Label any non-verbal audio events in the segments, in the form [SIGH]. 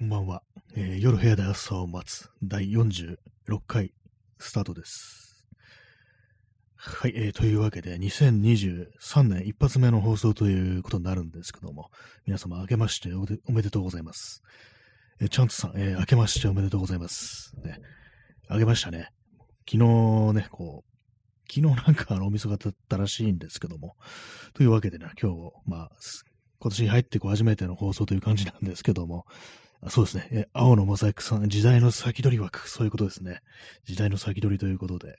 こんばんは、えー夜部屋で朝を待つ第46回スタートです。はい、えーというわけで2023年一発目の放送ということになるんですけども、皆様明けましておめでとうございます。えーチャンツさん、えー明けましておめでとうございます。ね、明けましたね。昨日ね、こう、昨日なんかあのお店がだったらしいんですけども、というわけでね、今日、まあ、今年に入ってこう初めての放送という感じなんですけども、そうですね。え青のモザイクさん、時代の先取り枠、そういうことですね。時代の先取りということで、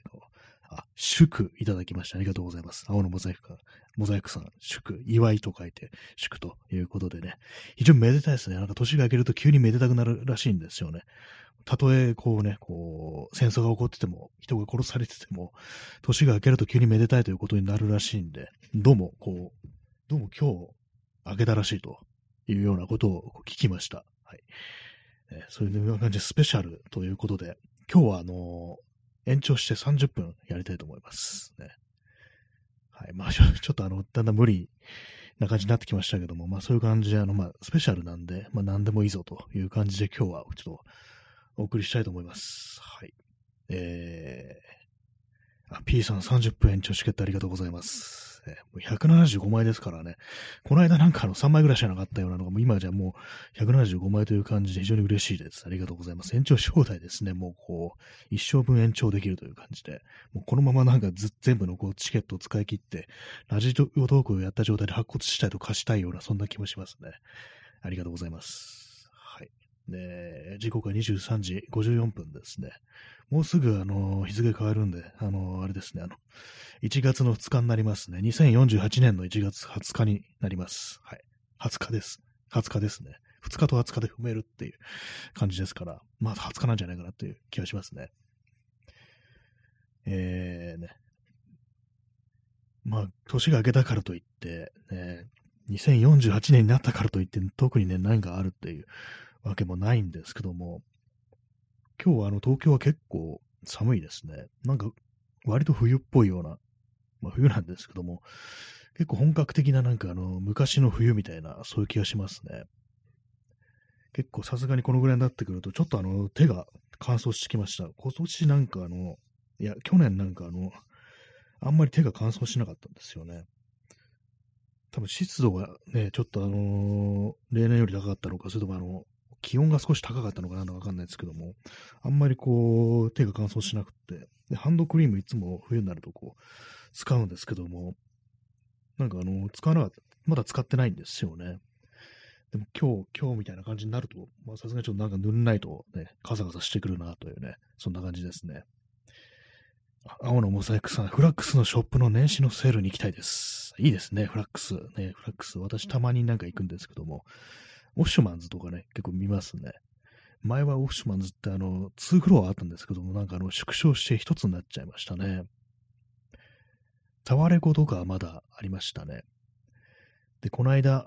あ、祝いただきました。ありがとうございます。青のモザイクか、モザイクさん、祝、祝いと書いて、祝ということでね。非常にめでたいですね。なんか年が明けると急にめでたくなるらしいんですよね。たとえ、こうね、こう、戦争が起こってても、人が殺されてても、年が明けると急にめでたいということになるらしいんで、どうも、こう、どうも今日、明けたらしいというようなことを聞きました。はい。えーそういう感じでスペシャルということで、今日はあのー延長して30分やりたいと思います。ね。はい。まあ、[LAUGHS] ちょっとあの、だんだん無理な感じになってきましたけども、まあそういう感じで、あの、まあ、スペシャルなんで、まあ何でもいいぞという感じで今日はちょっとお送りしたいと思います。はい。えー、あ、P さん30分延長チケットありがとうございます。えーもう175枚ですからね。この間なんかあの3枚ぐらいしかなかったようなのが、もう今じゃもう175枚という感じで非常に嬉しいです。ありがとうございます。延長招待ですね。もうこう、一生分延長できるという感じで、もうこのままなんか全部のこうチケットを使い切って、ラジオトークをやった状態で発骨したいと貸したいような、そんな気もしますね。ありがとうございます。時刻は23時54分ですね。もうすぐ、あの、日付変わるんで、あの、あれですね、あの、1月の2日になりますね。2048年の1月20日になります。はい。20日です。20日ですね。2日と20日で踏めるっていう感じですから、まあ20日なんじゃないかなっていう気がしますね。えーね。まあ、年が明けたからといって、ね、2048年になったからといって、特にね、何かあるっていうわけもないんですけども、今日はあの東京は結構寒いですね。なんか割と冬っぽいような、まあ冬なんですけども、結構本格的ななんかあの昔の冬みたいな、そういう気がしますね。結構さすがにこのぐらいになってくると、ちょっとあの手が乾燥してきました。今年なんかあの、いや、去年なんかあの、あんまり手が乾燥しなかったんですよね。多分湿度がね、ちょっとあの例年より高かったのか、それともあの、気温が少し高かったのかなのかわかんないですけども、あんまりこう、手が乾燥しなくて、で、ハンドクリームいつも冬になるとこう、使うんですけども、なんかあの、使わなかった、まだ使ってないんですよね。でも今日、今日みたいな感じになると、まあさすがにちょっとなんか塗んないとね、カサカサしてくるなというね、そんな感じですね。青のモザイクさん、フラックスのショップの年始のセールに行きたいです。いいですね、フラックス。ね、フラックス。私たまになんか行くんですけども、オフシュマンズとかね、結構見ますね。前はオフシュマンズってあの、2フロアあったんですけども、なんかあの、縮小して一つになっちゃいましたね。タワレコとかはまだありましたね。で、この間、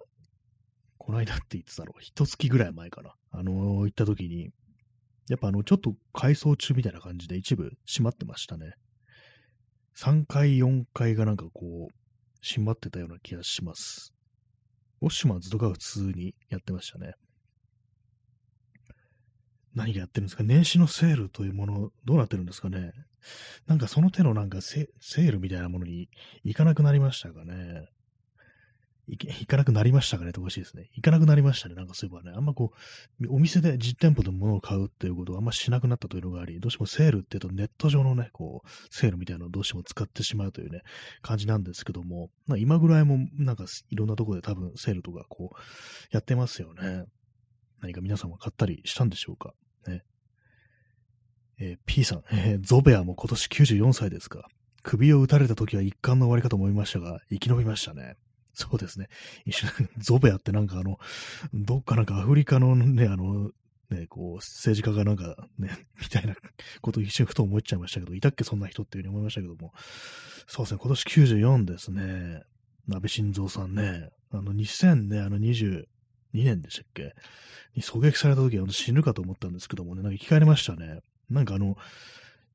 この間って言ってたの、一月ぐらい前かな。あの行った時に、やっぱあの、ちょっと改装中みたいな感じで一部閉まってましたね。3階、4階がなんかこう、閉まってたような気がします。ウォッシュマンズとかは普通にやってましたね。何がやってるんですか？年始のセールというもの、どうなってるんですかね？なんかその手のなんかセールみたいなものに行かなくなりましたかね？行け行かなくなりましたかねっておかしいですね。行かなくなりましたね。なんかそういえばね、あんまこう、お店で実店舗で物を買うっていうことをあんましなくなったというのがあり、どうしてもセールって言うとネット上のね、こう、セールみたいなのをどうしても使ってしまうというね、感じなんですけども、まあ、今ぐらいもなんかいろんなところで多分セールとかこう、やってますよね。何か皆さんも買ったりしたんでしょうか？ね。えー P さん、えーゾベアも今年94歳ですか。首を打たれた時は一貫の終わりかと思いましたが、生き延びましたね。[LAUGHS] そうですね。一緒、[LAUGHS] ゾベアってなんかあの、どっかなんかアフリカのね、あの、ね、こう、政治家がなんかね、[LAUGHS] みたいなことを一瞬ふと思っちゃいましたけど、いたっけそんな人っていうふうに思いましたけども。そうですね、今年94ですね。安倍晋三さんね、あの、2000ね、あの22年でしたっけ？に狙撃された時は死ぬかと思ったんですけどもね、なんか生き返りましたね。なんかあの、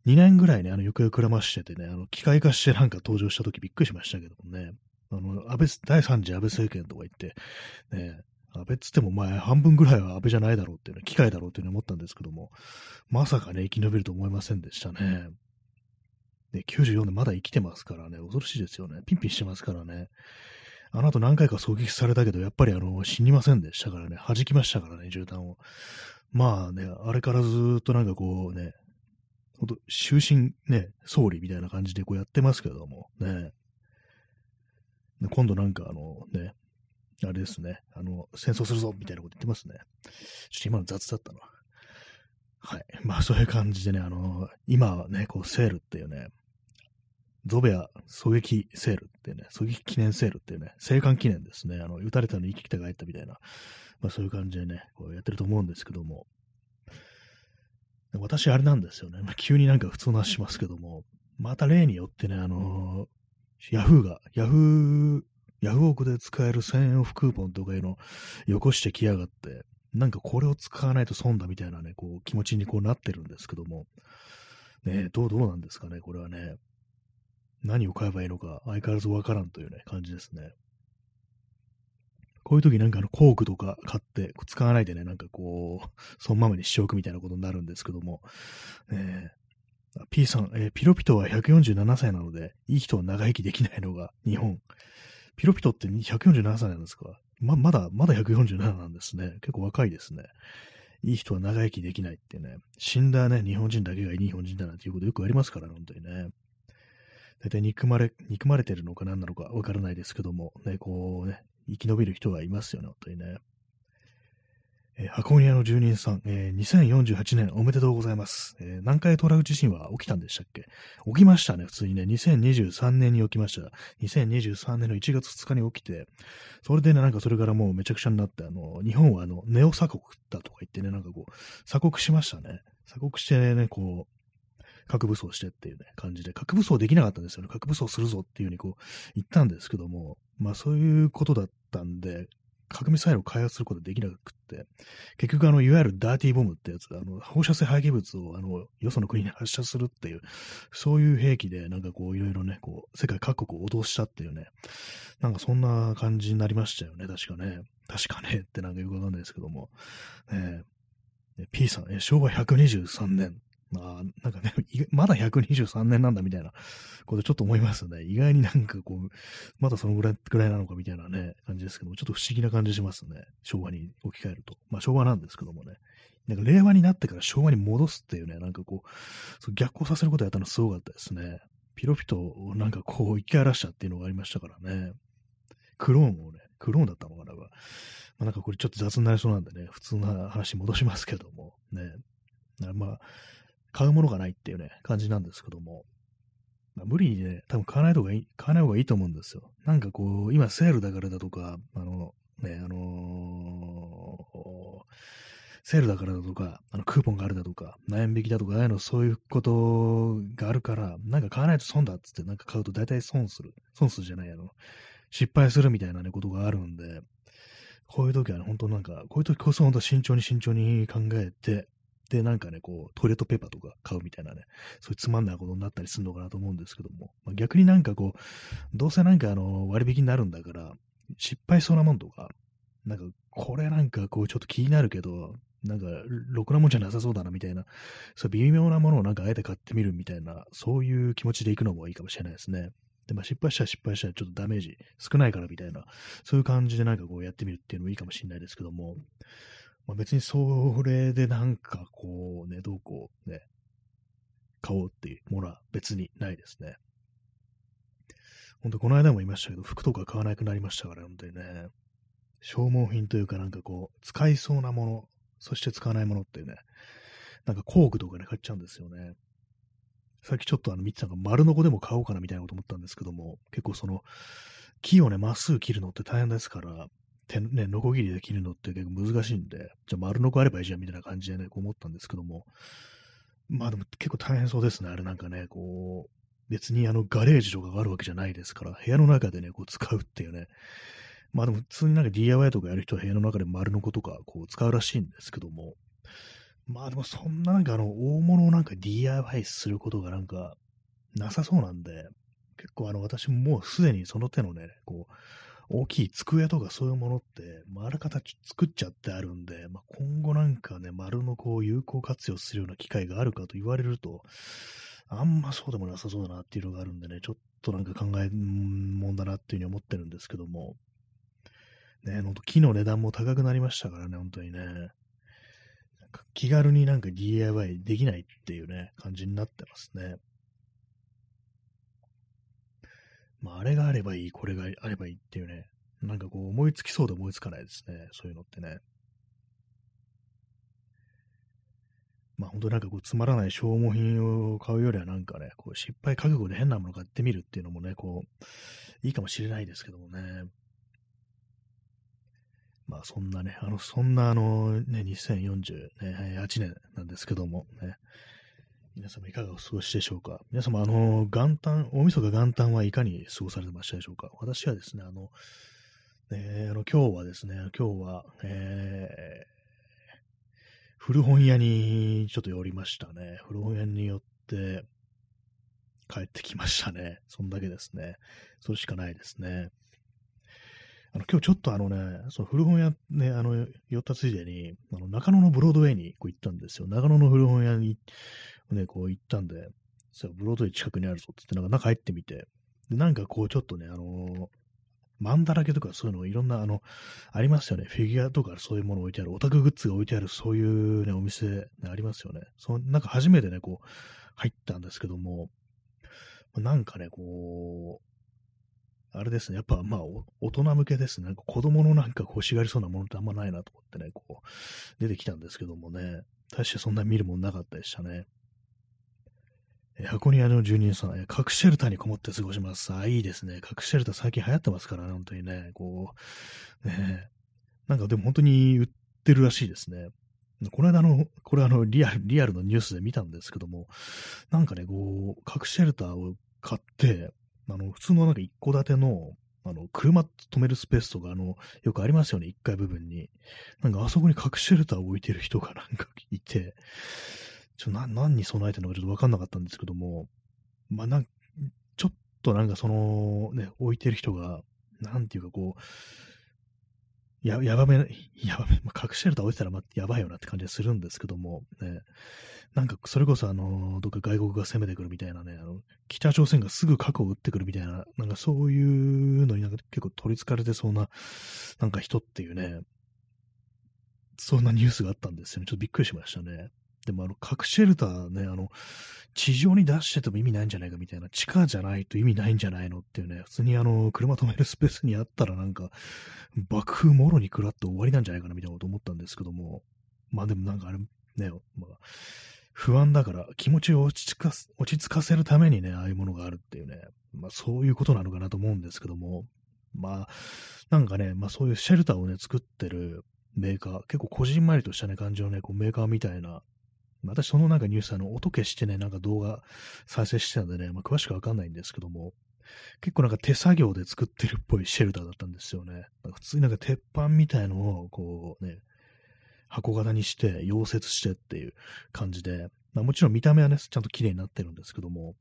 2年ぐらいね、あの、行方をくらましててね、あの、機械化してなんか登場した時びっくりしましたけどもね。あの、安倍、第3次安倍政権とか言って、ね、安倍っつっても、まあ、半分ぐらいは安倍じゃないだろうっていうね、機械だろうっていうふうに思ったんですけども、まさかね、生き延びると思いませんでしたね。で、94でまだ生きてますからね、恐ろしいですよね。ピンピンしてますからね。あの後何回か狙撃されたけど、やっぱりあの、死にませんでしたからね、弾きましたからね、銃弾を。まあね、あれからずっとなんかこうね、ほんと、終身ね、総理みたいな感じでこうやってますけども、ね。今度なんかあのね、あれですね、あの、戦争するぞみたいなこと言ってますね。ちょっと今の雑だったな。はい。まあそういう感じでね、あの、今はね、こうセールっていうね、ゾベア狙撃セールっていうね、狙撃記念セールっていうね、生還記念ですね。あの、撃たれたのに生きて帰ったみたいな、まあそういう感じでね、こうやってると思うんですけども、私あれなんですよね。まあ、急になんか普通の話しますけども、また例によってね、あの、ヤフーが、ヤフー、ヤフオクで使える1000円オフクーポンとかいうのよこしてきやがって、なんかこれを使わないと損だみたいなね、こう気持ちにこうなってるんですけども、ねどう、どうなんですかね、これはね。何を買えばいいのか相変わらずわからんというね、感じですね。こういう時なんかあの工具とか買って使わないでね、なんかこう、そのままにしておくみたいなことになるんですけども、え、P さん、えー、ピロピトは147歳なので、いい人は長生きできないのが日本。ピロピトって147歳なんですか？ま、まだ、まだ147なんですね。結構若いですね。いい人は長生きできないってね、死んだね、日本人だけがいい日本人だなんていうことよくありますから、本当にね。大体憎まれ、憎まれてるのか何なのかわからないですけども、ね、こうね、生き延びる人がいますよね、本当にね。えー、箱庭の住人さん、えー、2048年おめでとうございます。えー、南海トラフ地震は起きたんでしたっけ？起きましたね、普通にね。2023年に起きました。2023年の1月2日に起きて、それでね、なんかそれからもうめちゃくちゃになって、あの、日本はあの、ネオ鎖国だとか言ってね、なんかこう、鎖国しましたね。鎖国してね、こう、核武装してっていうね、感じで、核武装できなかったんですよね。核武装するぞっていうふうにこう言ったんですけども、まあそういうことだったんで、核ミサイルを開発することできなくって、結局あの、いわゆるダーティーボムってやつ、あの、放射性廃棄物をあの、よその国に発射するっていう、そういう兵器でなんかこう、いろいろね、こう、世界各国を脅したっていうね、なんかそんな感じになりましたよね、確かね。確かねってなんかよくわかんないですけども。ね P さん、え昭和123年、あなんかね、[LAUGHS] まだ123年なんだみたいなことちょっと思いますね。意外になんかこう、まだそのぐらいぐらいなのかみたいなね、感じですけども、ちょっと不思議な感じしますね。昭和に置き換えると。まあ昭和なんですけどもね。なんか令和になってから昭和に戻すっていうね、なんかこう、そう逆行させることやったのすごかったですね。ピロピトをなんかこう、生き荒らしたっていうのがありましたからね。クローンをね、クローンだったのかな。まあ、なんかこれちょっと雑になりそうなんでね、普通の話戻しますけども、ね。まあ、買うものがないっていうね、感じなんですけども、まあ、無理にね、多分買わない方がいい、買わない方がいいと思うんですよ。なんかこう、今セールだからだとか、あの、ね、あのー、セールだからだとか、あのクーポンがあるだとか、何円引きだとか、ああいうのそういうことがあるから、なんか買わないと損だっつって、なんか買うと大体損する。損するじゃない、あの、失敗するみたいなね、ことがあるんで、こういう時はね、本当なんか、こういう時こそ本当慎重に慎重に考えて、で、なんかね、こう、トイレットペーパーとか買うみたいなね、そういうつまんないことになったりするのかなと思うんですけども、まあ、逆になんかこう、どうせなんかあの、割引になるんだから、失敗そうなもんとか、なんか、これなんかこう、ちょっと気になるけど、なんか、ろくなもんじゃなさそうだなみたいな、そう微妙なものをなんかあえて買ってみるみたいな、そういう気持ちで行くのもいいかもしれないですね。で、まあ、失敗したら失敗したらちょっとダメージ少ないからみたいな、そういう感じでなんかこうやってみるっていうのもいいかもしれないですけども、まあ、別にそれでなんかこうね、どうこうね、買おうっていうものは別にないですね。ほんとこの間も言いましたけど、服とか買わなくなりましたから、本当にね。消耗品というかなんかこう、使いそうなもの、そして使わないものっていうね、なんか工具とかね、買っちゃうんですよね。さっきちょっとあの見てたのが丸のこでも買おうかなみたいなこと思ったんですけども、結構その、木をね、まっすぐ切るのって大変ですから、手、ね、ノコギリで切るのって結構難しいんで、じゃあ丸ノコあればいいじゃんみたいな感じでね、こう思ったんですけども、まあでも結構大変そうですね。あれなんかね、こう、別にあのガレージとかがあるわけじゃないですから、部屋の中でね、こう使うっていうね。まあでも普通になんか DIY とかやる人は部屋の中で丸ノコとかこう使うらしいんですけども、まあでもそんななんかあの大物をなんか DIY することがなんかなさそうなんで、結構あの私ももうすでにその手のね、こう、大きい机とかそういうものって、まあ、あらかた作っちゃってあるんで、まあ、今後なんかね、丸のこう有効活用するような機会があるかと言われると、あんまそうでもなさそうだなっていうのがあるんでね、ちょっとなんか考えもんだなっていうふうに思ってるんですけども、ね、ほんと木の値段も高くなりましたからね、本当にね。気軽になんか DIY できないっていうね、感じになってますね。まあ、あれがあればいい、これがあればいいっていうね、なんかこう思いつきそうで思いつかないですね、そういうのってね。まあ本当なんかこうつまらない消耗品を買うよりはなんかね、こう失敗覚悟で変なもの買ってみるっていうのもね、こう、いいかもしれないですけどもね。まあそんなね、あの、そんなあのね、2048年なんですけどもね、皆様いかがお過ごしでしょうか？皆様、あの、元旦、大晦日元旦はいかに過ごされてましたでしょうか？私はですね、あの、えー、あの今日はですね、今日は、えー、古本屋にちょっと寄りましたね。古本屋に寄って帰ってきましたね。そんだけですね。それしかないですね。あの、今日ちょっとあのね、その古本屋ね、あの、寄ったついでに、あの、中野のブロードウェイにこう行ったんですよ。中野の古本屋にね、こう行ったんで、そうブロードウェイ近くにあるぞってって、なんか中入ってみて、で、なんかこうちょっとね、あのー、マンだらけとかそういうのいろんな、あの、ありますよね。フィギュアとかそういうもの置いてある、オタクグッズが置いてある、そういうね、お店、ね、ありますよね。その、なんか初めてね、こう、入ったんですけども、なんかね、こう、あれですね、やっぱまあ、大人向けですね。なんか子供のなんか欲しがりそうなものってあんまないなと思ってね、こう、出てきたんですけどもね、大してそんな見るもんなかったでしたね。箱庭の住人さん、核シェルターにこもって過ごします。あ、いいですね。核シェルター最近流行ってますからね、本当にね。こう、ねなんかでも本当に売ってるらしいですね。この間の、これあの、リアル、リアルのニュースで見たんですけども、なんかね、こう、核シェルターを買って、あの、普通のなんか一戸建ての、あの、車止めるスペースとか、あの、よくありますよね、一階部分に。なんかあそこに核シェルターを置いてる人が [LAUGHS] なんかいて、ちょ、な、何に備えてるのかちょっとわかんなかったんですけども、まあ、なん、ちょっとなんかその、ね、置いてる人が、なんていうかこう、や、やばめ、[LAUGHS] やばめ、まあ、隠してると置いてたら、まあ、やばいよなって感じがするんですけども、ね、なんか、それこそ、あの、どっか外国が攻めてくるみたいなね、あの、北朝鮮がすぐ核を撃ってくるみたいな、なんかそういうのになんか結構取り憑かれてそうな、なんか人っていうね、そんなニュースがあったんですよね。ちょっとびっくりしましたね。でもあの、核シェルターね、あの、地上に出してても意味ないんじゃないかみたいな、地下じゃないと意味ないんじゃないのっていうね、普通にあの、車止めるスペースにあったらなんか、爆風もろに食らって終わりなんじゃないかなみたいなこと思ったんですけども、まあでもなんかあれ、ね、まあ、不安だから気持ちを落ち着か落ち着かせるためにね、ああいうものがあるっていうね、まあそういうことなのかなと思うんですけども、まあ、なんかね、まあそういうシェルターをね、作ってるメーカー、結構こじんまりとしたね、感じのね、こうメーカーみたいな私そのなんかニュースあの、音消してね、なんか動画再生してたんでね、まあ、詳しくわかんないんですけども、結構なんか手作業で作ってるっぽいシェルターだったんですよね。普通になんか鉄板みたいのを、こうね、箱型にして、溶接してっていう感じで、まあ、もちろん見た目はね、ちゃんと綺麗になってるんですけども、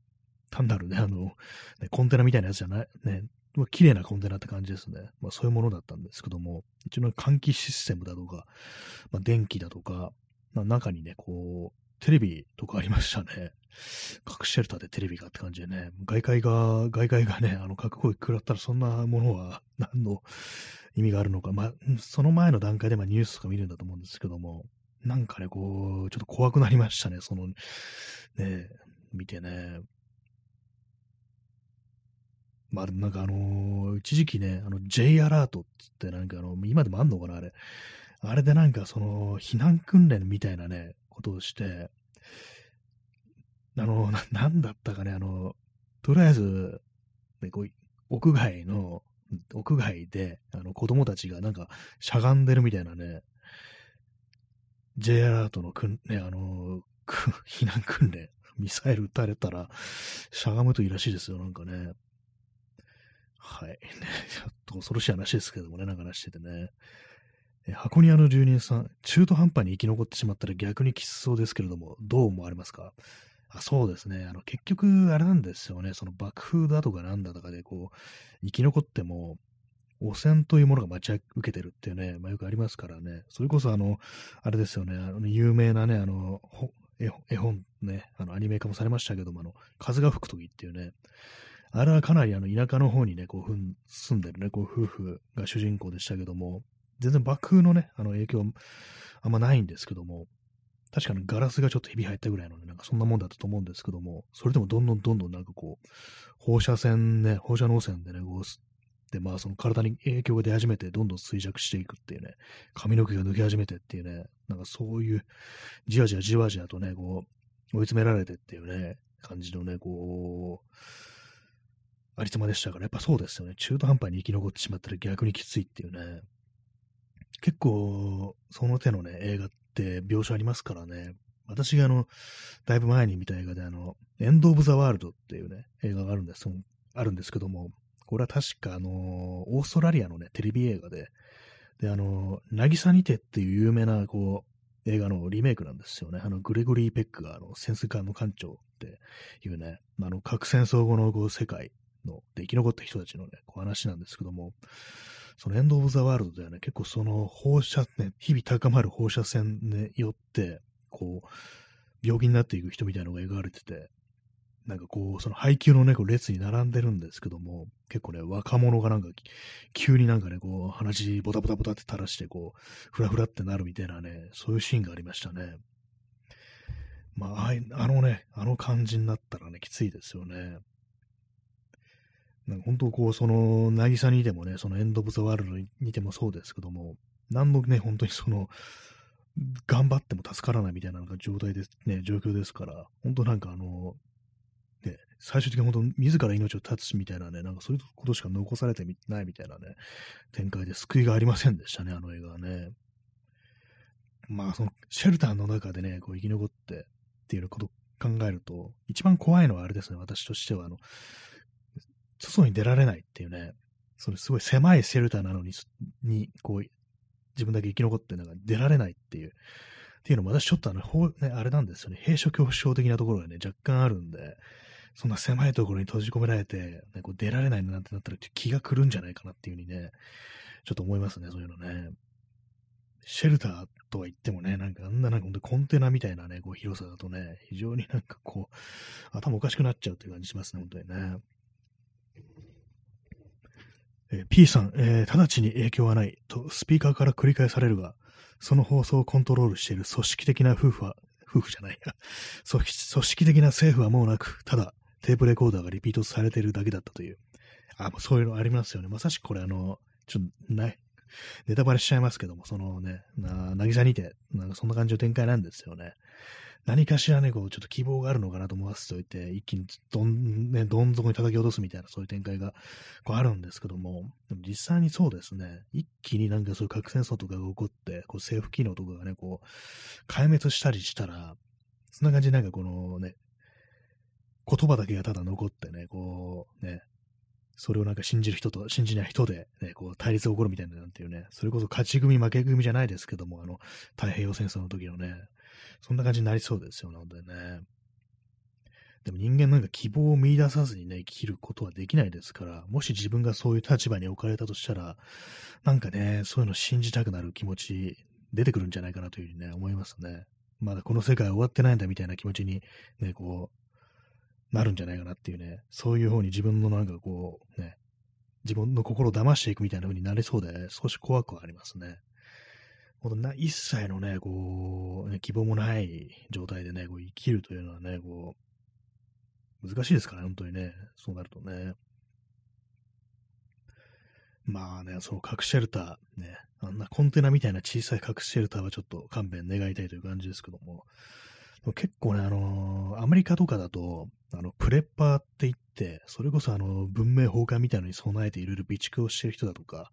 単なるね、あの、ね、コンテナみたいなやつじゃない、ね、ま綺麗なコンテナって感じですね。まあそういうものだったんですけども、一応換気システムだとか、まあ電気だとか、中にね、こう、テレビとかありましたね。核シェルターでテレビがって感じでね、外界が、外界がね、あの、核攻撃食らったらそんなものは [LAUGHS] 何の意味があるのか、まあ、その前の段階でまあニュースとか見るんだと思うんですけども、なんかね、こう、ちょっと怖くなりましたね、その、ね、見てね。まあなんかあのー、一時期ね、あの J アラートっつってなんかあの、今でもあんのかな、あれ。あれでなんかその、避難訓練みたいなね、ことをして、あの、ななんだったかね、あの、とりあえず、ね、こう屋外の、屋外で、あの、子供たちがなんか、しゃがんでるみたいなね、J アラートのくん、ね、あの、避難訓練、ミサイル撃たれたら、しゃがむといいらしいですよ、なんかね。はい。ね、[LAUGHS] ちょっと恐ろしい話ですけどもね、なんか話しててね。箱庭の住人さん、中途半端に生き残ってしまったら逆にきつそうですけれども、どう思われますか？あそうですね。あの、結局、あれなんですよね。その爆風だとかなんだとかで、こう、生き残っても、汚染というものが待ち受けてるっていうね、まあ、よくありますからね、それこそあの、あれですよね、あの有名なね、あの、絵本ね、あのアニメ化もされましたけども、あの、風が吹くときっていうね、あれはかなりあの田舎の方にね、こう住んでるね、こう夫婦が主人公でしたけども、全然爆風のね、あの影響あんまないんですけども、確かにガラスがちょっとひび入ったぐらいのね、なんかそんなもんだったと思うんですけども、それでもどんどんどんどんなんかこう、放射線ね、放射能線でね、こう、で、まあその体に影響が出始めて、どんどん衰弱していくっていうね、髪の毛が抜け始めてっていうね、なんかそういう、じわじわじわじわとね、こう、追い詰められてっていうね、感じのね、こう、ありつまでしたから、やっぱそうですよね。中途半端に生き残ってしまったら逆にきついっていうね。結構、その手のね、映画って描写ありますからね。私があの、だいぶ前に見た映画であの、エンド・オブ・ザ・ワールドっていうね、映画があるんです、あるんですけども、これは確かあの、オーストラリアのね、テレビ映画で、で、あの、渚にてっていう有名な、こう、映画のリメイクなんですよね。あの、グレゴリー・ペックが、あの、潜水艦の艦長っていうね、あの、核戦争後のこう世界の、で生き残った人たちのね、こう話なんですけども、そのエンド・オブ・ザ・ワールドではね、結構その放射、ね、日々高まる放射線によって、こう、病気になっていく人みたいなのが描かれてて、なんかこう、その配給のね、こう列に並んでるんですけども、結構ね、若者がなんか、急になんかね、こう、鼻血ボタボタボタって垂らして、こう、フラフラってなるみたいなね、そういうシーンがありましたね。まあ、あのね、あの感じになったらね、きついですよね。なんか本当こう、その、渚にいてもね、そのエンド・オブ・ザ・ワールドにいてもそうですけども、何のね、本当にその、頑張っても助からないみたいな状態ですね、状況ですから、本当なんかあの、ね、最終的に本当、自ら命を絶つみたいなね、なんかそういうことしか残されてないみたいなね、展開で救いがありませんでしたね、あの映画はね。まあ、その、シェルターの中でね、こう生き残ってっていうことを考えると、一番怖いのはあれですね、私としては、あの、外に出られないっていうね、それすごい狭いシェルターなのに、にこう、自分だけ生き残って、なんか出られないっていう、っていうのも私ちょっとあの、ほね、あれなんですよね、閉所恐怖症的なところがね、若干あるんで、そんな狭いところに閉じ込められて、ね、こう出られないなんてなったら気が狂うんじゃないかなっていう風にね、ちょっと思いますね、そういうのね。シェルターとは言ってもね、なんかあんななんかコンテナみたいなね、こう広さだとね、非常になんかこう、頭おかしくなっちゃうっていう感じしますね、本当にね。えー、P さん、えー、直ちに影響はないとスピーカーから繰り返されるが、その放送をコントロールしている組織的な夫婦は、夫婦じゃないや、[LAUGHS] 組織的な政府はもうなく、ただテープレコーダーがリピートされているだけだったという。あ、もうそういうのありますよね。まさしくこれあの、ちょっとない、ネタバレしちゃいますけども、そのね、なぎさにて、なんかそんな感じの展開なんですよね。何かしらね、こう、ちょっと希望があるのかなと思わせておいて、一気にどん、ね、どん底に叩き落とすみたいな、そういう展開が、こう、あるんですけども、でも実際にそうですね、一気になんかそういう核戦争とかが起こって、こう、政府機能とかがね、こう、壊滅したりしたら、そんな感じでなんかこのね、言葉だけがただ残ってね、こう、ね、それをなんか信じる人と信じない人で、ね、こう対立が起こるみたいななんていうね、それこそ勝ち組負け組じゃないですけども、あの、太平洋戦争の時のね、そんな感じになりそうですよね、本当にね。でも人間なんか希望を見出さずにね、生きることはできないですから、もし自分がそういう立場に置かれたとしたら、なんかね、そういうの信じたくなる気持ち出てくるんじゃないかなというふうにね、思いますね。まだこの世界終わってないんだみたいな気持ちにね、こう、なるんじゃないかなっていうね、そういう方に自分のなんかこう、ね、自分の心を騙していくみたいな風になりそうで、少し怖くはありますね。ほんとな、一切のね、こう、ね、希望もない状態でね、こう生きるというのはね、こう、難しいですからね、本当にね、そうなるとね。まあね、その核シェルター、ね、あんなコンテナみたいな小さい核シェルターはちょっと勘弁願いたいという感じですけども、も結構ね、あのー、アメリカとかだと、あの、プレッパーって言って、それこそあの、文明崩壊みたいなのに備えていろいろ備蓄をしてる人だとか、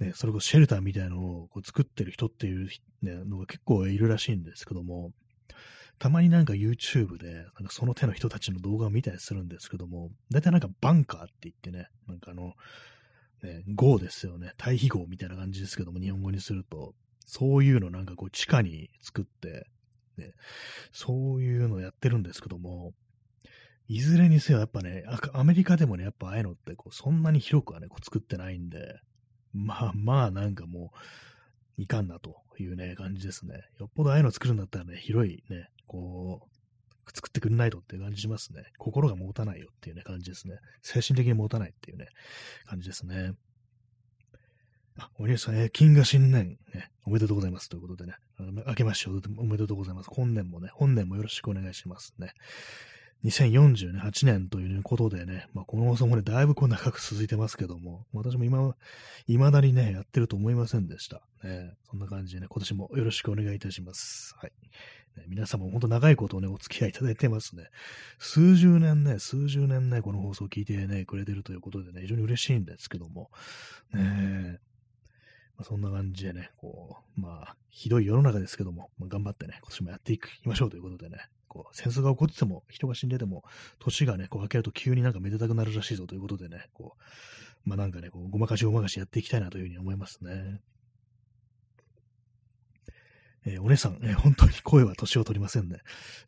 ね、それこそシェルターみたいなのをこう作ってる人っていう、ね、のが結構いるらしいんですけども、たまになんか YouTube で、なんかその手の人たちの動画を見たりするんですけども、だいたいなんかバンカーって言ってね、なんかあの、ね、号ですよね。対比号みたいな感じですけども、日本語にすると、そういうのなんかこう地下に作って、ね、そういうのやってるんですけども、いずれにせよやっぱね、アメリカでもね、やっぱああいうのってこうそんなに広くはね、こう作ってないんで、まあまあなんかもう、いかんなというね、感じですね。よっぽどああいうの作るんだったらね、広いね、こう、作ってくんないとっていう感じしますね。心が持たないよっていうね、感じですね。精神的に持たないっていうね、感じですね。あ、お兄さん、えー、金河新年、ね、おめでとうございます。ということでね、明けましておめでとうございます。本年もね、本年もよろしくお願いしますね。2048年ということでね、まあ、この放送もね、だいぶこう長く続いてますけども、私も今、未だにね、やってると思いませんでした。ね、そんな感じでね、今年もよろしくお願いいたします。はい。ね、皆様も本当長いことをね、お付き合いいただいてますね。数十年ね、数十年ね、この放送を聞いてね、くれてるということでね、非常に嬉しいんですけども、ねまあ、そんな感じでね、こう、まあ、ひどい世の中ですけども、まあ、頑張ってね、今年もやっていきましょうということでね、こう、戦争が起こってても、人が死んでても、年がね、こう明けると急になんかめでたくなるらしいぞということでね、こう、まあなんかね、こう、ごまかしごまかしやっていきたいなというふうに思いますね。えー、お姉さん、えー、本当に声は年を取りませんね。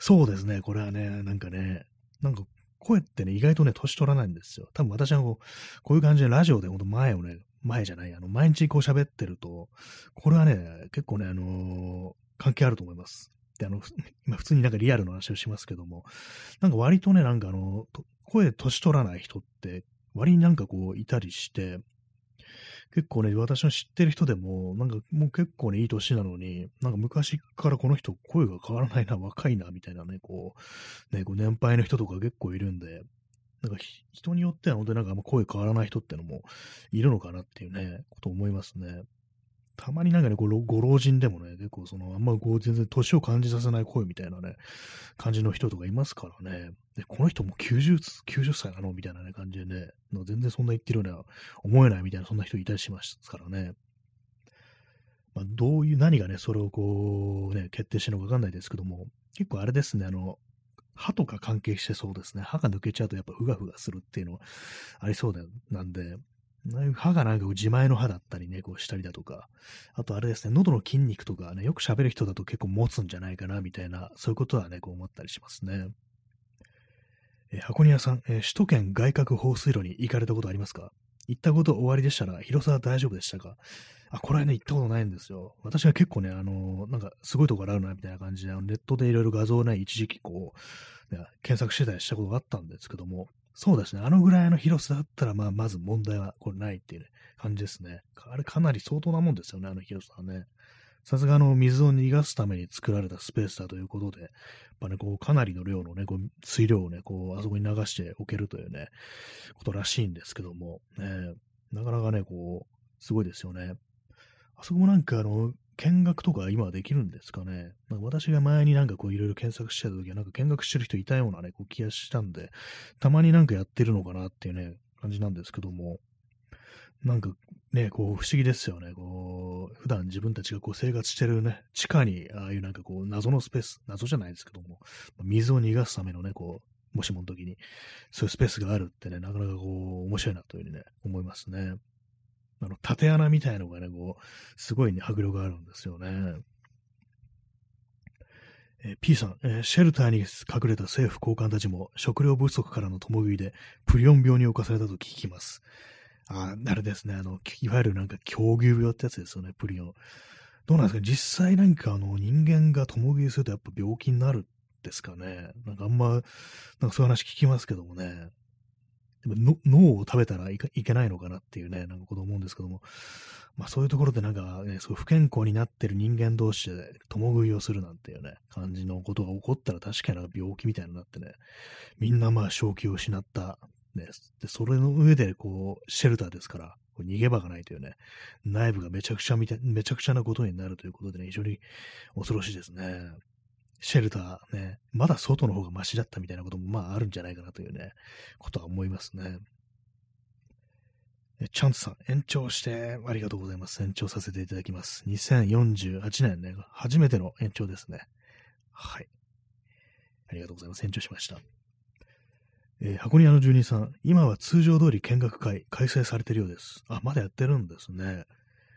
そうですね、これはね、なんかね、なんか声ってね、意外とね、年取らないんですよ。多分私はこう、こういう感じでラジオでほんと前をね、前じゃない、あの、毎日こう喋ってると、これはね、結構ね、あのー、関係あると思います。で、あの、[LAUGHS] 今普通になんかリアルの話をしますけども、なんか割とね、なんかあの、声年取らない人って、割になんかこういたりして、結構ね、私の知ってる人でも、なんかもう結構ね、いい年なのに、なんか昔からこの人声が変わらないな、若いな、みたいなね、こう、ね、こう年配の人とか結構いるんで、なんか人によっては本当になんか声変わらない人ってのもいるのかなっていうね、こと思いますね。たまになんかね、ご老人でもね、結構その、あんまこう全然年を感じさせない声みたいなね、感じの人とかいますからね。で、この人も90、90歳なの？みたいなね、感じでね、全然そんな言ってるようには思えないみたいな、そんな人いたりしますからね。まあ、どういう、何がね、それをこう、ね、決定してるのかわかんないですけども、結構あれですね、あの、歯とか関係してそうですね。歯が抜けちゃうとやっぱふがふがするっていうのはありそうで、なんで、歯がなんか自前の歯だったりね、こうしたりだとか、あとあれですね、喉の筋肉とかね、よく喋る人だと結構持つんじゃないかな、みたいな、そういうことはね、こう思ったりしますね。え、箱庭さん、えー、首都圏外郭放水路に行かれたことありますか？行ったこと終わりでしたら、広さは大丈夫でしたか？あ、これはね、行ったことないんですよ。私は結構ね、あの、なんか、すごいところあるな、みたいな感じで、ネットでいろいろ画像をね、一時期こう、ね、検索してたりしたことがあったんですけども、そうですね。あのぐらいの広さだったら、まあ、まず問題はこれないっていう、ね、感じですね。あれかなり相当なもんですよね、あの広さはね。さすがの水を逃がすために作られたスペースだということで、やっぱね、こう、かなりの量のね、こう水量をね、こう、あそこに流しておけるというね、ことらしいんですけども、ね、なかなかね、こう、すごいですよね。あそこもなんかあの、見学とか今はできるんですかね。なんか私が前になんかこういろいろ検索してた時はなんか見学してる人いたようなね、こう気がしたんで、たまになんかやってるのかなっていうね、感じなんですけども、なんかね、こう不思議ですよね。こう、普段自分たちがこう生活してるね、地下にああいうなんかこう謎のスペース、謎じゃないですけども、水を逃がすためのね、こう、もしもの時に、そういうスペースがあるってね、なかなかこう、面白いなというふうにね、思いますね。あの、縦穴みたいのがね、こう、すごいね、迫力があるんですよね。えー、P さん、えー、シェルターに隠れた政府高官たちも食料不足からの共食いでプリオン病に侵されたと聞きます。ああ、れですね、あの、いわゆるなんか狂牛病ってやつですよね、プリオン。どうなんですか？実際なんかあの人間が共食いするとやっぱ病気になるんですかね？なんかあんま、なんかそういう話聞きますけどもね。でも脳を食べたらいけないのかなっていうね、なんかこと思うんですけども、まあそういうところでなんかね、そう不健康になってる人間同士で共食いをするなんていうね、感じのことが起こったら確かに病気みたいになってね、みんなまあ正気を失った。ね、で、それの上でこう、シェルターですから、逃げ場がないというね、内部がめちゃくちゃみたい、めちゃくちゃなことになるということでね、非常に恐ろしいですね。シェルターね、まだ外の方がマシだったみたいなこともまああるんじゃないかなというね、ことは思いますね。チャンツさん、延長してありがとうございます。延長させていただきます。2048年ね、初めての延長ですね。はい。ありがとうございます。延長しました。えー、箱庭の住人さん、今は通常通り見学会開催されてるようです。あ、まだやってるんですね。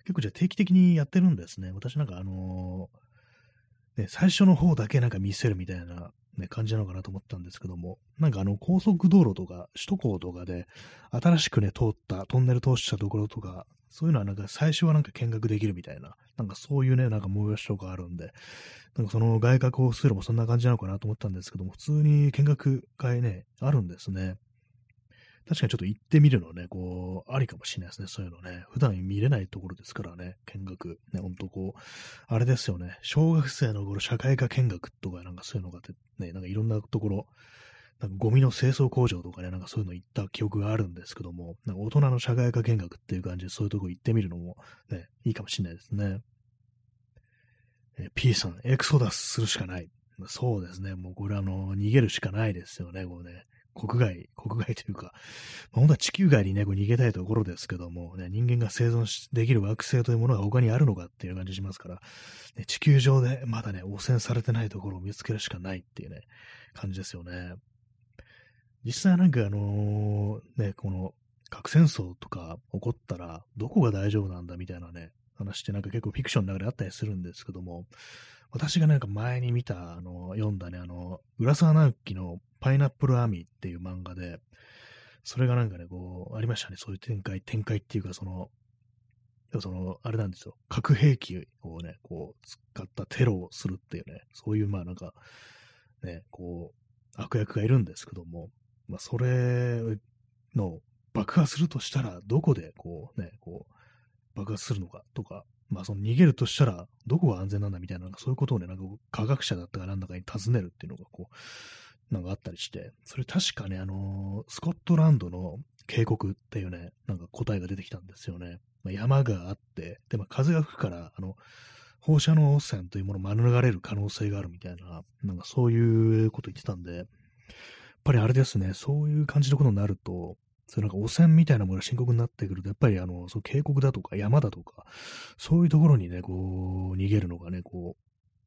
結構じゃあ定期的にやってるんですね。私なんかあのーね、最初の方だけなんか見せるみたいな、ね、感じなのかなと思ったんですけども、なんかあの高速道路とか首都高とかで新しくね、通ったトンネル通したところとか、そういうのはなんか最初はなんか見学できるみたいな、なんかそういうね、なんか催しとかあるんで、なんかその外郭をするもそんな感じなのかなと思ったんですけども、普通に見学会ね、あるんですね。確かにちょっと行ってみるのね、こう、ありかもしれないですね、そういうのね。普段見れないところですからね、見学。ね、ほんとこう、あれですよね、小学生の頃社会科見学とかなんかそういうのがあって、ね、なんかいろんなところ、なんかゴミの清掃工場とかね、なんかそういうの行った記憶があるんですけども、なんか大人の社会科見学っていう感じでそういうとこ行ってみるのもね、いいかもしれないですね。え P さん、エクソダスするしかない。そうですね。もうこれあの、逃げるしかないですよね、こうね。国外、国外というか、まあ、本当は地球外にね、こう逃げたいところですけども、ね、人間が生存できる惑星というものが他にあるのかっていう感じしますから、ね、地球上でまだね、汚染されてないところを見つけるしかないっていうね、感じですよね。実際なんかあのー、ね、この核戦争とか起こったら、どこが大丈夫なんだみたいなね、話ってなんか結構フィクションの中であったりするんですけども、私がなんか前に見た、あの、読んだね、あの、浦沢直樹のパイナップルアーミーっていう漫画で、それがなんかね、こう、ありましたね、そういう展開、展開っていうか、その、その、あれなんですよ、核兵器をね、こう、使ったテロをするっていうね、そういう、まあなんか、ね、こう、悪役がいるんですけども、まあそれの爆破するとしたら、どこで、こうね、こう、爆発するのかとか、まあその逃げるとしたらどこが安全なんだみたいな、そういうことをね、なんか科学者だったかなんだかに尋ねるっていうのがこう、なんかあったりして、それ確かね、あのー、スコットランドの渓谷っていうね、なんか答えが出てきたんですよね。まあ、山があって、で、まあ風が吹くから、あの、放射能汚染というものを免れる可能性があるみたいな、なんかそういうこと言ってたんで、ぱりあれですね、そういう感じのことになると、そうなんか汚染みたいなものが深刻になってくると、やっぱりあの、そう渓谷だとか山だとか、そういうところにね、こう、逃げるのがね、こう、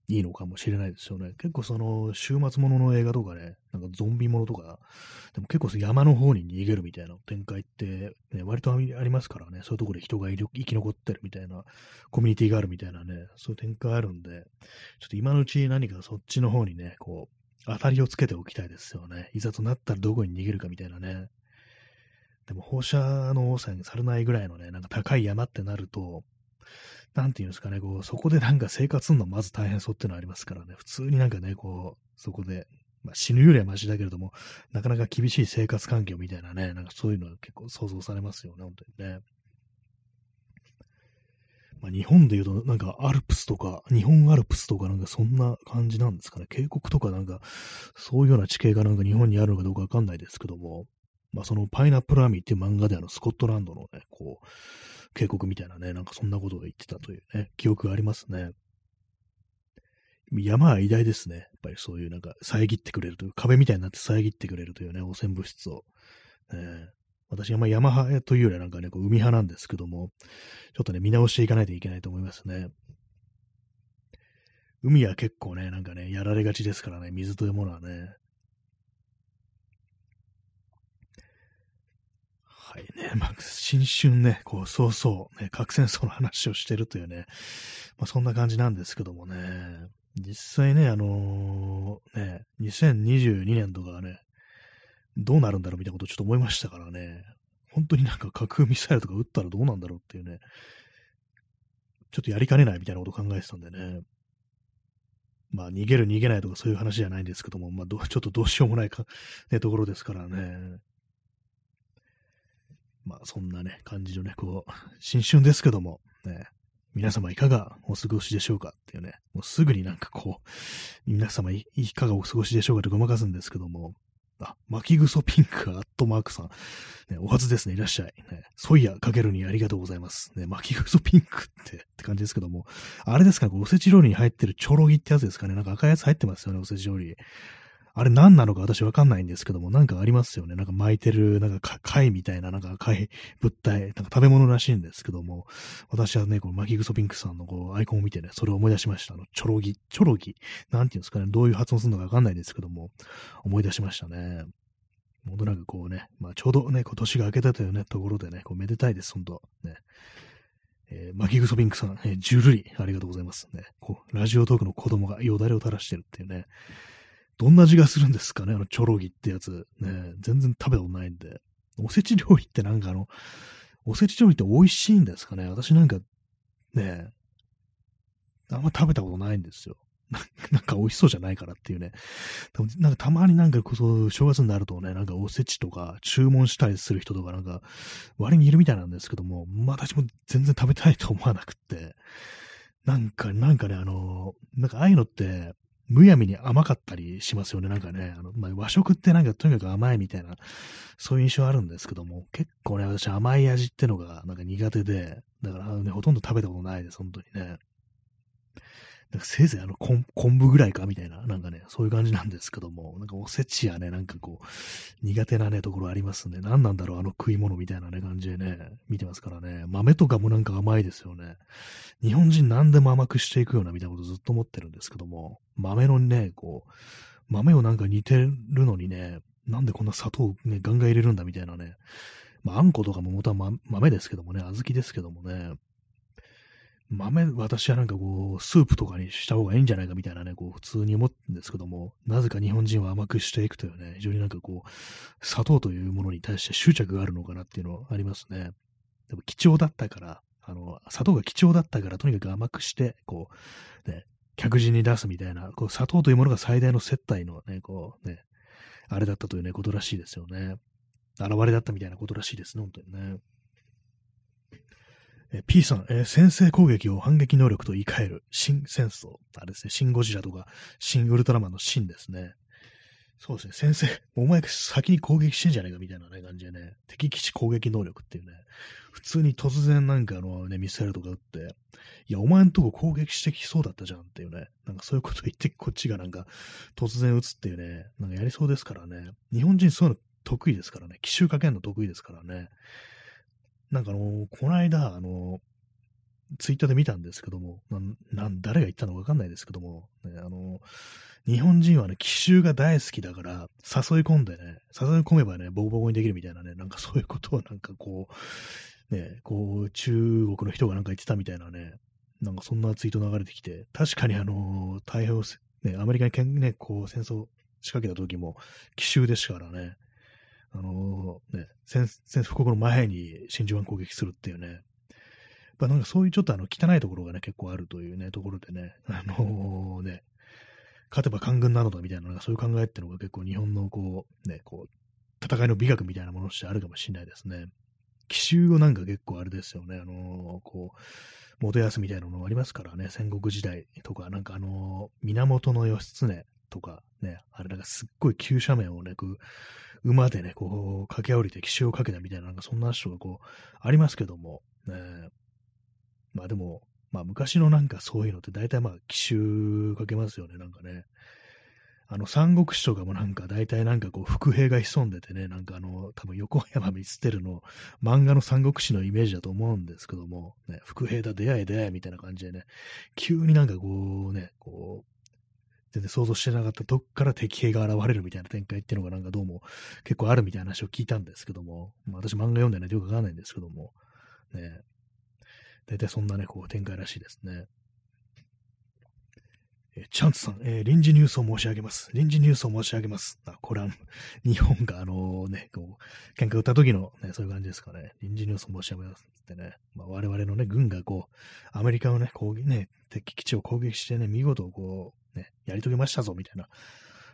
いいのかもしれないですよね。結構その、週末ものの映画とかね、なんかゾンビものとか、でも結構山の方に逃げるみたいな展開って、ね、割とありますからね、そういうところで人が生き残ってるみたいな、コミュニティがあるみたいなね、そういう展開あるんで、ちょっと今のうち何かそっちの方にね、こう、当たりをつけておきたいですよね。いざとなったらどこに逃げるかみたいなね。でも放射能汚染されないぐらいのね、なんか高い山ってなると、なんていうんですかね、こう、そこでなんか生活するのまず大変そうっていうのはありますからね、普通になんかね、こう、そこで、まあ、死ぬよりはマシだけれども、なかなか厳しい生活環境みたいなね、なんかそういうのは結構想像されますよね、本当にね。まあ、日本で言うと、なんかアルプスとか、日本アルプスとかなんかそんな感じなんですかね。渓谷とかなんか、そういうような地形がなんか日本にあるのかどうかわかんないですけども、まあ、そのパイナップルアーミーっていう漫画であの、スコットランドのね、こう、渓谷みたいなね、なんかそんなことを言ってたというね、記憶がありますね。山は偉大ですね。やっぱりそういうなんか遮ってくれるという、壁みたいになって遮ってくれるというね、汚染物質を。え私はまあ山派というよりはなんかね、こう海派なんですけども、ちょっとね、見直していかないといけないと思いますね。海は結構ね、なんかね、やられがちですからね、水というものはね。はいね、まあ、新春ね、こう、そうそう、ね、核戦争の話をしてるというね、まあ、そんな感じなんですけどもね、実際ね、あのー、ね、2022年とかね、どうなるんだろうみたいなことをちょっと思いましたからね、本当になんか核ミサイルとか撃ったらどうなんだろうっていうね、ちょっとやりかねないみたいなことを考えてたんでね、まあ逃げる逃げないとかそういう話じゃないんですけども、まあどちょっとどうしようもないか、ね、ところですからね、まあそんなね、感じのね、こう、新春ですけども、ね、皆様いかがお過ごしでしょうかっていうね、もうすぐになんかこう、皆様いかがお過ごしでしょうかってごまかすんですけども、あ、巻きぐそピンクアットマークさん。ね、お初ですね。いらっしゃい。ね、ソイヤかけるにありがとうございます。ね、巻きぐそピンクってって感じですけども、あれですかね、おせち料理に入ってるチョロギってやつですかね。なんか赤いやつ入ってますよね、おせち料理。あれ何なのか私わかんないんですけども、なんかありますよね。なんか巻いてる、なんか貝みたいな、なんか赤い物体、なんか食べ物らしいんですけども、私はね、この巻きぐそピンクさんのこうアイコンを見てね、それを思い出しました。あの、チョロギ、チョロギ、なんていうんですかね、どういう発音するのかわかんないですけども、思い出しましたね。ほんとなんかこうね、まあちょうどね、今年が明けたというね、ところでね、こうめでたいです、ほんと。ね。えー、巻きぐそピンクさん、えー、ジュルリ、ありがとうございます。ね。こう、ラジオトークの子供がよだれを垂らしてるっていうね。どんな味がするんですかね？あの、チョロギってやつ。ね、全然食べたことないんで。おせち料理ってなんかあの、おせち料理って美味しいんですかね？私なんか、ね、あんま食べたことないんですよ。[LAUGHS] なんか美味しそうじゃないからっていうね。でもなんかたまになんかこそ正月になるとね、なんかおせちとか注文したりする人とかなんか割にいるみたいなんですけども、まあ私も全然食べたいと思わなくって、なんか、なんかね、あの、なんかああいうのって、むやみに甘かったりしますよね。なんかね、あの、まあ、和食ってなんかとにかく甘いみたいな、そういう印象あるんですけども、結構ね、私甘い味ってのがなんか苦手で、だからね、ほとんど食べたことないです、本当にね。なんかせいぜいあの昆布ぐらいかみたいな、なんかね、そういう感じなんですけども、なんかおせちやね、なんかこう、苦手なね、ところありますね。何なんだろう、あの食い物みたいなね、感じでね、見てますからね。豆とかもなんか甘いですよね。日本人何でも甘くしていくようなみたいなことずっと思ってるんですけども、豆のね、こう、豆をなんか似てるのにね、なんでこんな砂糖ね、ガンガン入れるんだみたいなね。まあ、あんことかも元は、ま、豆ですけどもね、小豆ですけどもね、豆、私はなんかこう、スープとかにした方がいいんじゃないかみたいなね、こう、普通に思うんですけども、なぜか日本人は甘くしていくというね、非常になんかこう、砂糖というものに対して執着があるのかなっていうのはありますね。でも貴重だったから、あの、砂糖が貴重だったから、とにかく甘くして、こう、ね、客人に出すみたいな、こう、砂糖というものが最大の接待のね、こう、ね、あれだったというね、ことらしいですよね。現れだったみたいなことらしいですね、本当にね。え P さん、えー、先制攻撃を反撃能力と言い換える新戦争。あれですね、シンゴジラとか、シンウルトラマンのシンですね。そうですね、先生、お前先に攻撃してんじゃねえかみたいなね、感じでね、敵基地攻撃能力っていうね、普通に突然なんかあのね、ミサイルとか撃って、いや、お前んとこ攻撃してきそうだったじゃんっていうね、なんかそういうこと言って、こっちがなんか突然撃つっていうね、なんかやりそうですからね、日本人そういうの得意ですからね、奇襲かけるの得意ですからね、なんかあの、この間、あの、ツイッターで見たんですけども、な誰が言ったのかわかんないですけども、ね、あの、日本人はね、奇襲が大好きだから、誘い込んでね、誘い込めばね、ボコボコにできるみたいなね、なんかそういうことをなんかこう、ね、こう、中国の人がなんか言ってたみたいなね、なんかそんなツイート流れてきて、確かにあの、太平洋、ね、アメリカにね、こう、戦争仕掛けた時も、奇襲でしたからね、あのー、ね、戦戦布告の前に真珠湾攻撃するっていうね、やっぱなんかそういうちょっとあの汚いところがね、結構あるというね、ところでね、あのー、ね、勝てば官軍なのだみたいな、なんかそういう考えっていうのが結構日本のこう、ね、こう、戦いの美学みたいなものとしてあるかもしれないですね。奇襲をなんか結構あれですよね、あのー、こう、元康みたいなものありますからね、戦国時代とか、なんかあの源義経とかね、あれなんかすっごい急斜面をね、こう、馬でね、こう、駆け下りて奇襲をかけたみたいな、なんかそんな人がこう、ありますけども、ね、まあでも、まあ昔のなんかそういうのって大体まあ奇襲かけますよね、なんかね。あの、三国志とかもなんか大体なんかこう、伏兵が潜んでてね、なんかあの、多分横山見捨てるの、漫画の三国志のイメージだと思うんですけども、ね、伏兵だ、出会え出会えみたいな感じでね、急になんかこうね、こう、全然想像してなかったとこから敵兵が現れるみたいな展開っていうのがなんかどうも結構あるみたいな話を聞いたんですけども、まあ、私漫画読んでないとよくわかんないんですけども、ね、大体そんなね、こう展開らしいですね。えチャンツさん、えー、臨時ニュースを申し上げます。臨時ニュースを申し上げます。あ、これは、[LAUGHS] 日本があのね、こう、喧嘩売った時のね、そういう感じですかね。臨時ニュースを申し上げますってね。まあ、我々のね、軍がこう、アメリカのね、攻撃ね、敵基地を攻撃してね、見事こう、ね、やり遂げましたぞ、みたいな、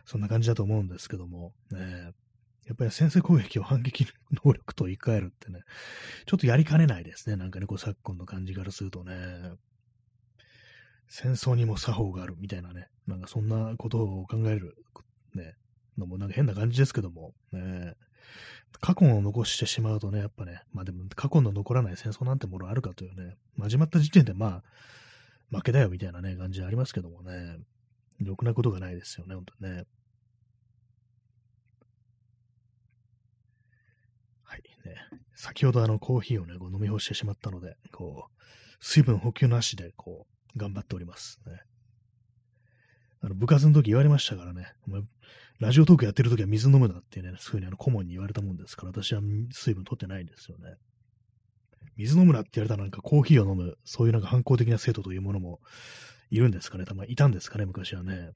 そんな感じだと思うんですけども、ね、やっぱり先制攻撃を反撃能力と言い換えるってね、ちょっとやりかねないですね。なんかね、こう昨今の感じからするとね、戦争にも作法があるみたいなね、なんかそんなことを考える、ね、のもなんか変な感じですけども、ね、過去を残してしまうとね、やっぱね、まあでも過去の残らない戦争なんてものあるかというね、始まった時点でまあ、負けだよみたいなね、感じありますけどもね、ろくなことがないですよね、本当ね。はい、ね。先ほどあのコーヒーをね、こう飲み干してしまったので、こう、水分補給なしで、こう、頑張っておりますね。あの、部活の時言われましたからね、お前、ラジオトークやってる時は水飲むなってね、そういうふうにあの顧問に言われたもんですから、私は水分取ってないんですよね。水飲むなって言われたらなんかコーヒーを飲む、そういうなんか反抗的な生徒というものもいるんですかね？たまにいたんですかね、昔はね。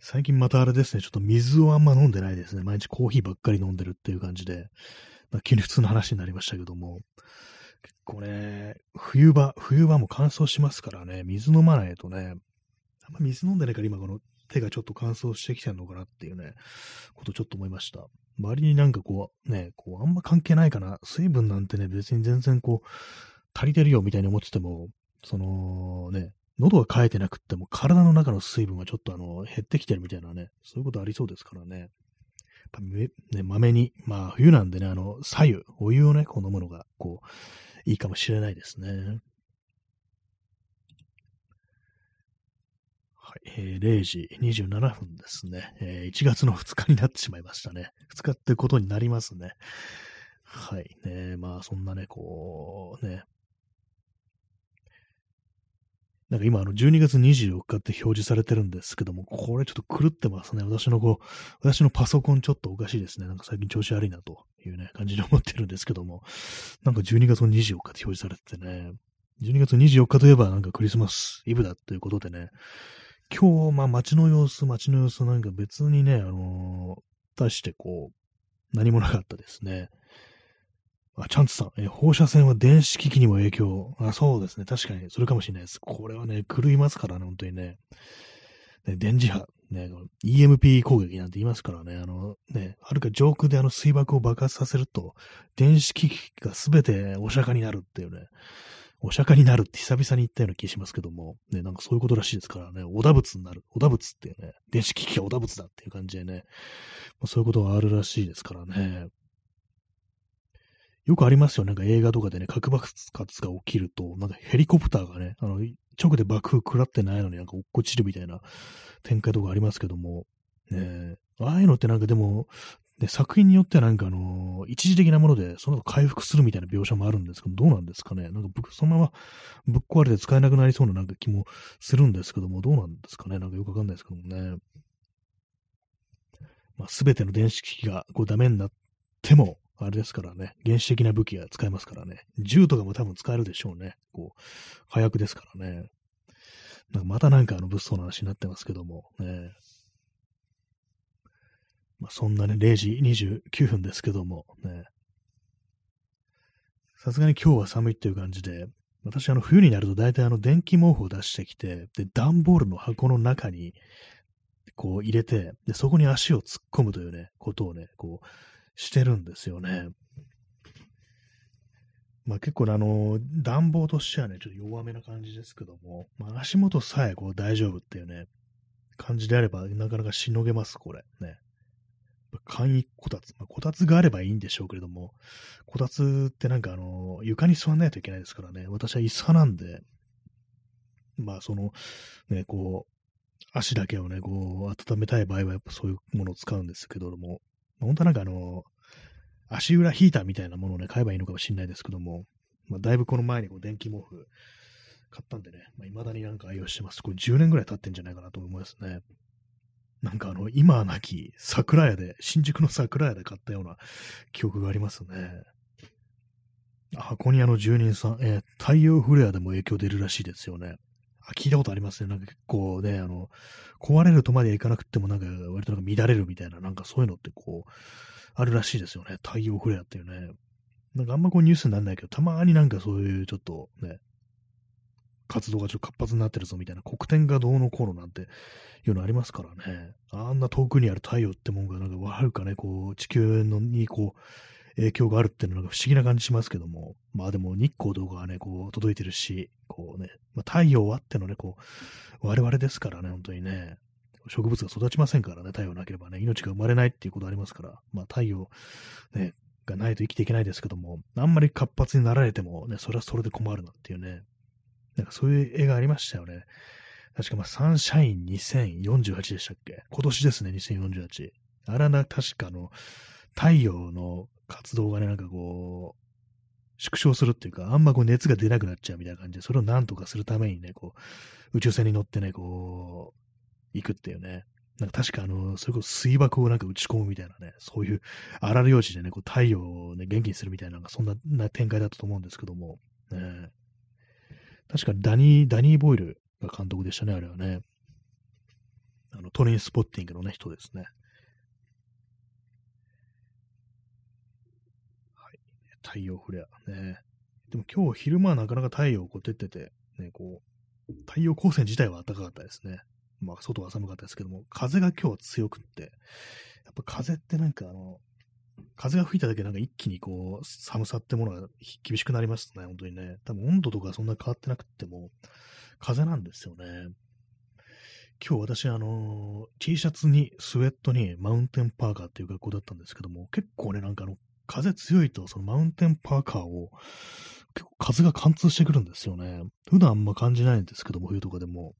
最近またあれですね、ちょっと水をあんま飲んでないですね。毎日コーヒーばっかり飲んでるっていう感じで。急に普通の話になりましたけども、結構ね、冬場、冬場も乾燥しますからね、水飲まないとね、あんま水飲んでないから今この手がちょっと乾燥してきてるのかなっていうね、ことちょっと思いました。周りになんかこう、ね、こう、あんま関係ないかな。水分なんてね、別に全然こう、足りてるよみたいに思ってても、そのね、喉が渇いてなくっても体の中の水分がちょっとあの、減ってきてるみたいなね、そういうことありそうですからね。やっぱね、まめに、まあ冬なんでね、あの、左右、お湯をね、こう飲むのが、こう、いいかもしれないですね。はい、えー、0時27分ですね、えー。1月の2日になってしまいましたね。2日ってことになりますね。はい。ね、まあそんなね、こう、ね、なんか今、あの、12月24日って表示されてるんですけども、これちょっと狂ってますね。私のこう、私のパソコンちょっとおかしいですね。なんか最近調子悪いなというね、感じで思ってるんですけども、なんか12月の24日って表示されててね、12月24日といえばなんかクリスマスイブだということでね、今日、まあ街の様子、街の様子なんか別にね、あのー、出してこう、何もなかったですね。あ、チャンツさん、え放射線は電子機器にも影響。あ、そうですね。確かに、それかもしれないです。これはね、狂いますからね、本当にね。ね電磁波、ね、EMP 攻撃なんて言いますからね、あの、ね、はるか上空であの水爆を爆発させると、電子機器がすべてお釈迦になるっていうね、お釈迦になるって久々に言ったような気しますけども、ね、なんかそういうことらしいですからね、おだ仏になる。おだ仏っていうね、電子機器がおだ仏だっていう感じでね、そういうことがあるらしいですからね。よくありますよ。なんか映画とかでね、核爆発が起きると、なんかヘリコプターがね、あの、直で爆風食らってないのになんか落っこちるみたいな展開とかありますけども、ね、ああいうのってなんかでも、ね、作品によってはなんかあの、一時的なもので、その後回復するみたいな描写もあるんですけど、どうなんですかね。なんか僕、そのままぶっ壊れて使えなくなりそうななんか気もするんですけども、どうなんですかね。なんかよくわかんないですけどもね。まあ、すべての電子機器がこうダメになっても、あれですからね、原始的な武器が使えますからね。銃とかも多分使えるでしょうね。こう、火薬ですからね。なんかまたなんかあの物騒な話になってますけども、ね。まあ、そんなね、0時29分ですけども、ね。さすがに今日は寒いっていう感じで、私あの冬になると大体あの電気毛布を出してきて、で、段ボールの箱の中にこう入れて、で、そこに足を突っ込むというね、ことをね、こう、してるんですよね。まあ結構あの、暖房としてはね、ちょっと弱めな感じですけども、まあ足元さえこう大丈夫っていうね、感じであればなかなかしのげます、これ。ね。簡易こたつ。まあ、こたつがあればいいんでしょうけれども、こたつってなんかあの、床に座んないといけないですからね、私は椅子派なんで、まあその、ね、こう、足だけをね、こう、温めたい場合はやっぱそういうものを使うんですけども、本当はなんかあの、足裏ヒーターみたいなものをね、買えばいいのかもしれないですけども、まあ、だいぶこの前にこう電気毛布買ったんでね、まあ、未だになんか愛用してます。これ10年ぐらい経ってんじゃないかなと思いますね。なんかあの、今はなき桜屋で、新宿の桜屋で買ったような記憶がありますね。箱にあの住人さん、えー、太陽フレアでも影響出るらしいですよね。あ、聞いたことありますね。なんか結構ね、あの、壊れるとまではいかなくてもなんか割となんか乱れるみたいな、なんかそういうのってこう、あるらしいですよね。太陽フレアっていうね。なんかあんまこうニュースにならないけど、たまになんかそういうちょっとね、活動がちょっと活発になってるぞみたいな、黒点がどうのこうのなんていうのありますからね。あんな遠くにある太陽ってもんがなんかはるかね、こう、地球のにこう、影響があるっていうのは不思議な感じしますけども、まあでも日光とかはね、こう届いてるし、こうね、まあ、太陽あってのね、こう、我々ですからね、本当にね、植物が育ちませんからね、太陽なければね、命が生まれないっていうことありますから、まあ太陽、ね、がないと生きていけないですけども、あんまり活発になられてもね、それはそれで困るなっていうね、なんかそういう絵がありましたよね。確かまあサンシャイン2048でしたっけ？今年ですね、2048。あれは確かあの、太陽の活動がね、なんかこう、縮小するっていうか、あんまこう熱が出なくなっちゃうみたいな感じで、それをなんとかするためにね、こう、宇宙船に乗ってね、こう、行くっていうね。なんか確かあの、それこそ水爆をなんか打ち込むみたいなね、そういう荒領地でね、こう太陽をね、元気にするみたいな、なんかそんな展開だったと思うんですけども、ね、確かダニー、ダニー・ボイルが監督でしたね、あれはね。あの、トレインスポッティングのね、人ですね。太陽フレア。ね。でも今日昼間はなかなか太陽こう照ってて、ね、こう、太陽光線自体は暖かかったですね。まあ、外は寒かったですけども、風が今日は強くって、やっぱ風ってなんかあの、風が吹いただけなんか一気にこう、寒さってものが厳しくなりますね、本当にね。多分温度とかそんな変わってなくても、風なんですよね。今日私、あのー、T シャツにスウェットにマウンテンパーカーっていう格好だったんですけども、結構ね、なんかあの、風強いと、そのマウンテンパーカーを、結構風が貫通してくるんですよね。普段あんま感じないんですけども、冬とかでも。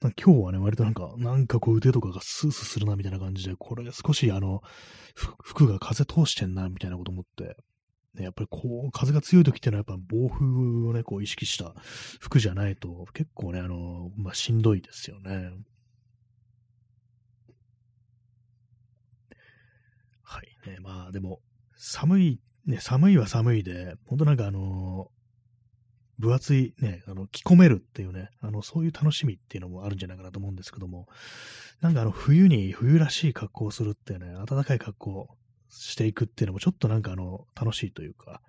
今日はね、割となんか、なんかこう腕とかがスースーするなみたいな感じで、これ少しあの、服が風通してんなみたいなこと思って、ね、やっぱりこう、風が強い時っていうのはやっぱ暴風をね、こう意識した服じゃないと、結構ね、あの、まあ、しんどいですよね。はいね、まあでも、寒い、ね、寒いは寒いで、本当なんかあの分厚いね、あの、着込めるっていうね、あの、そういう楽しみっていうのもあるんじゃないかなと思うんですけども、なんかあの、冬に冬らしい格好をするっていうね、暖かい格好をしていくっていうのもちょっとなんかあの、楽しいというか、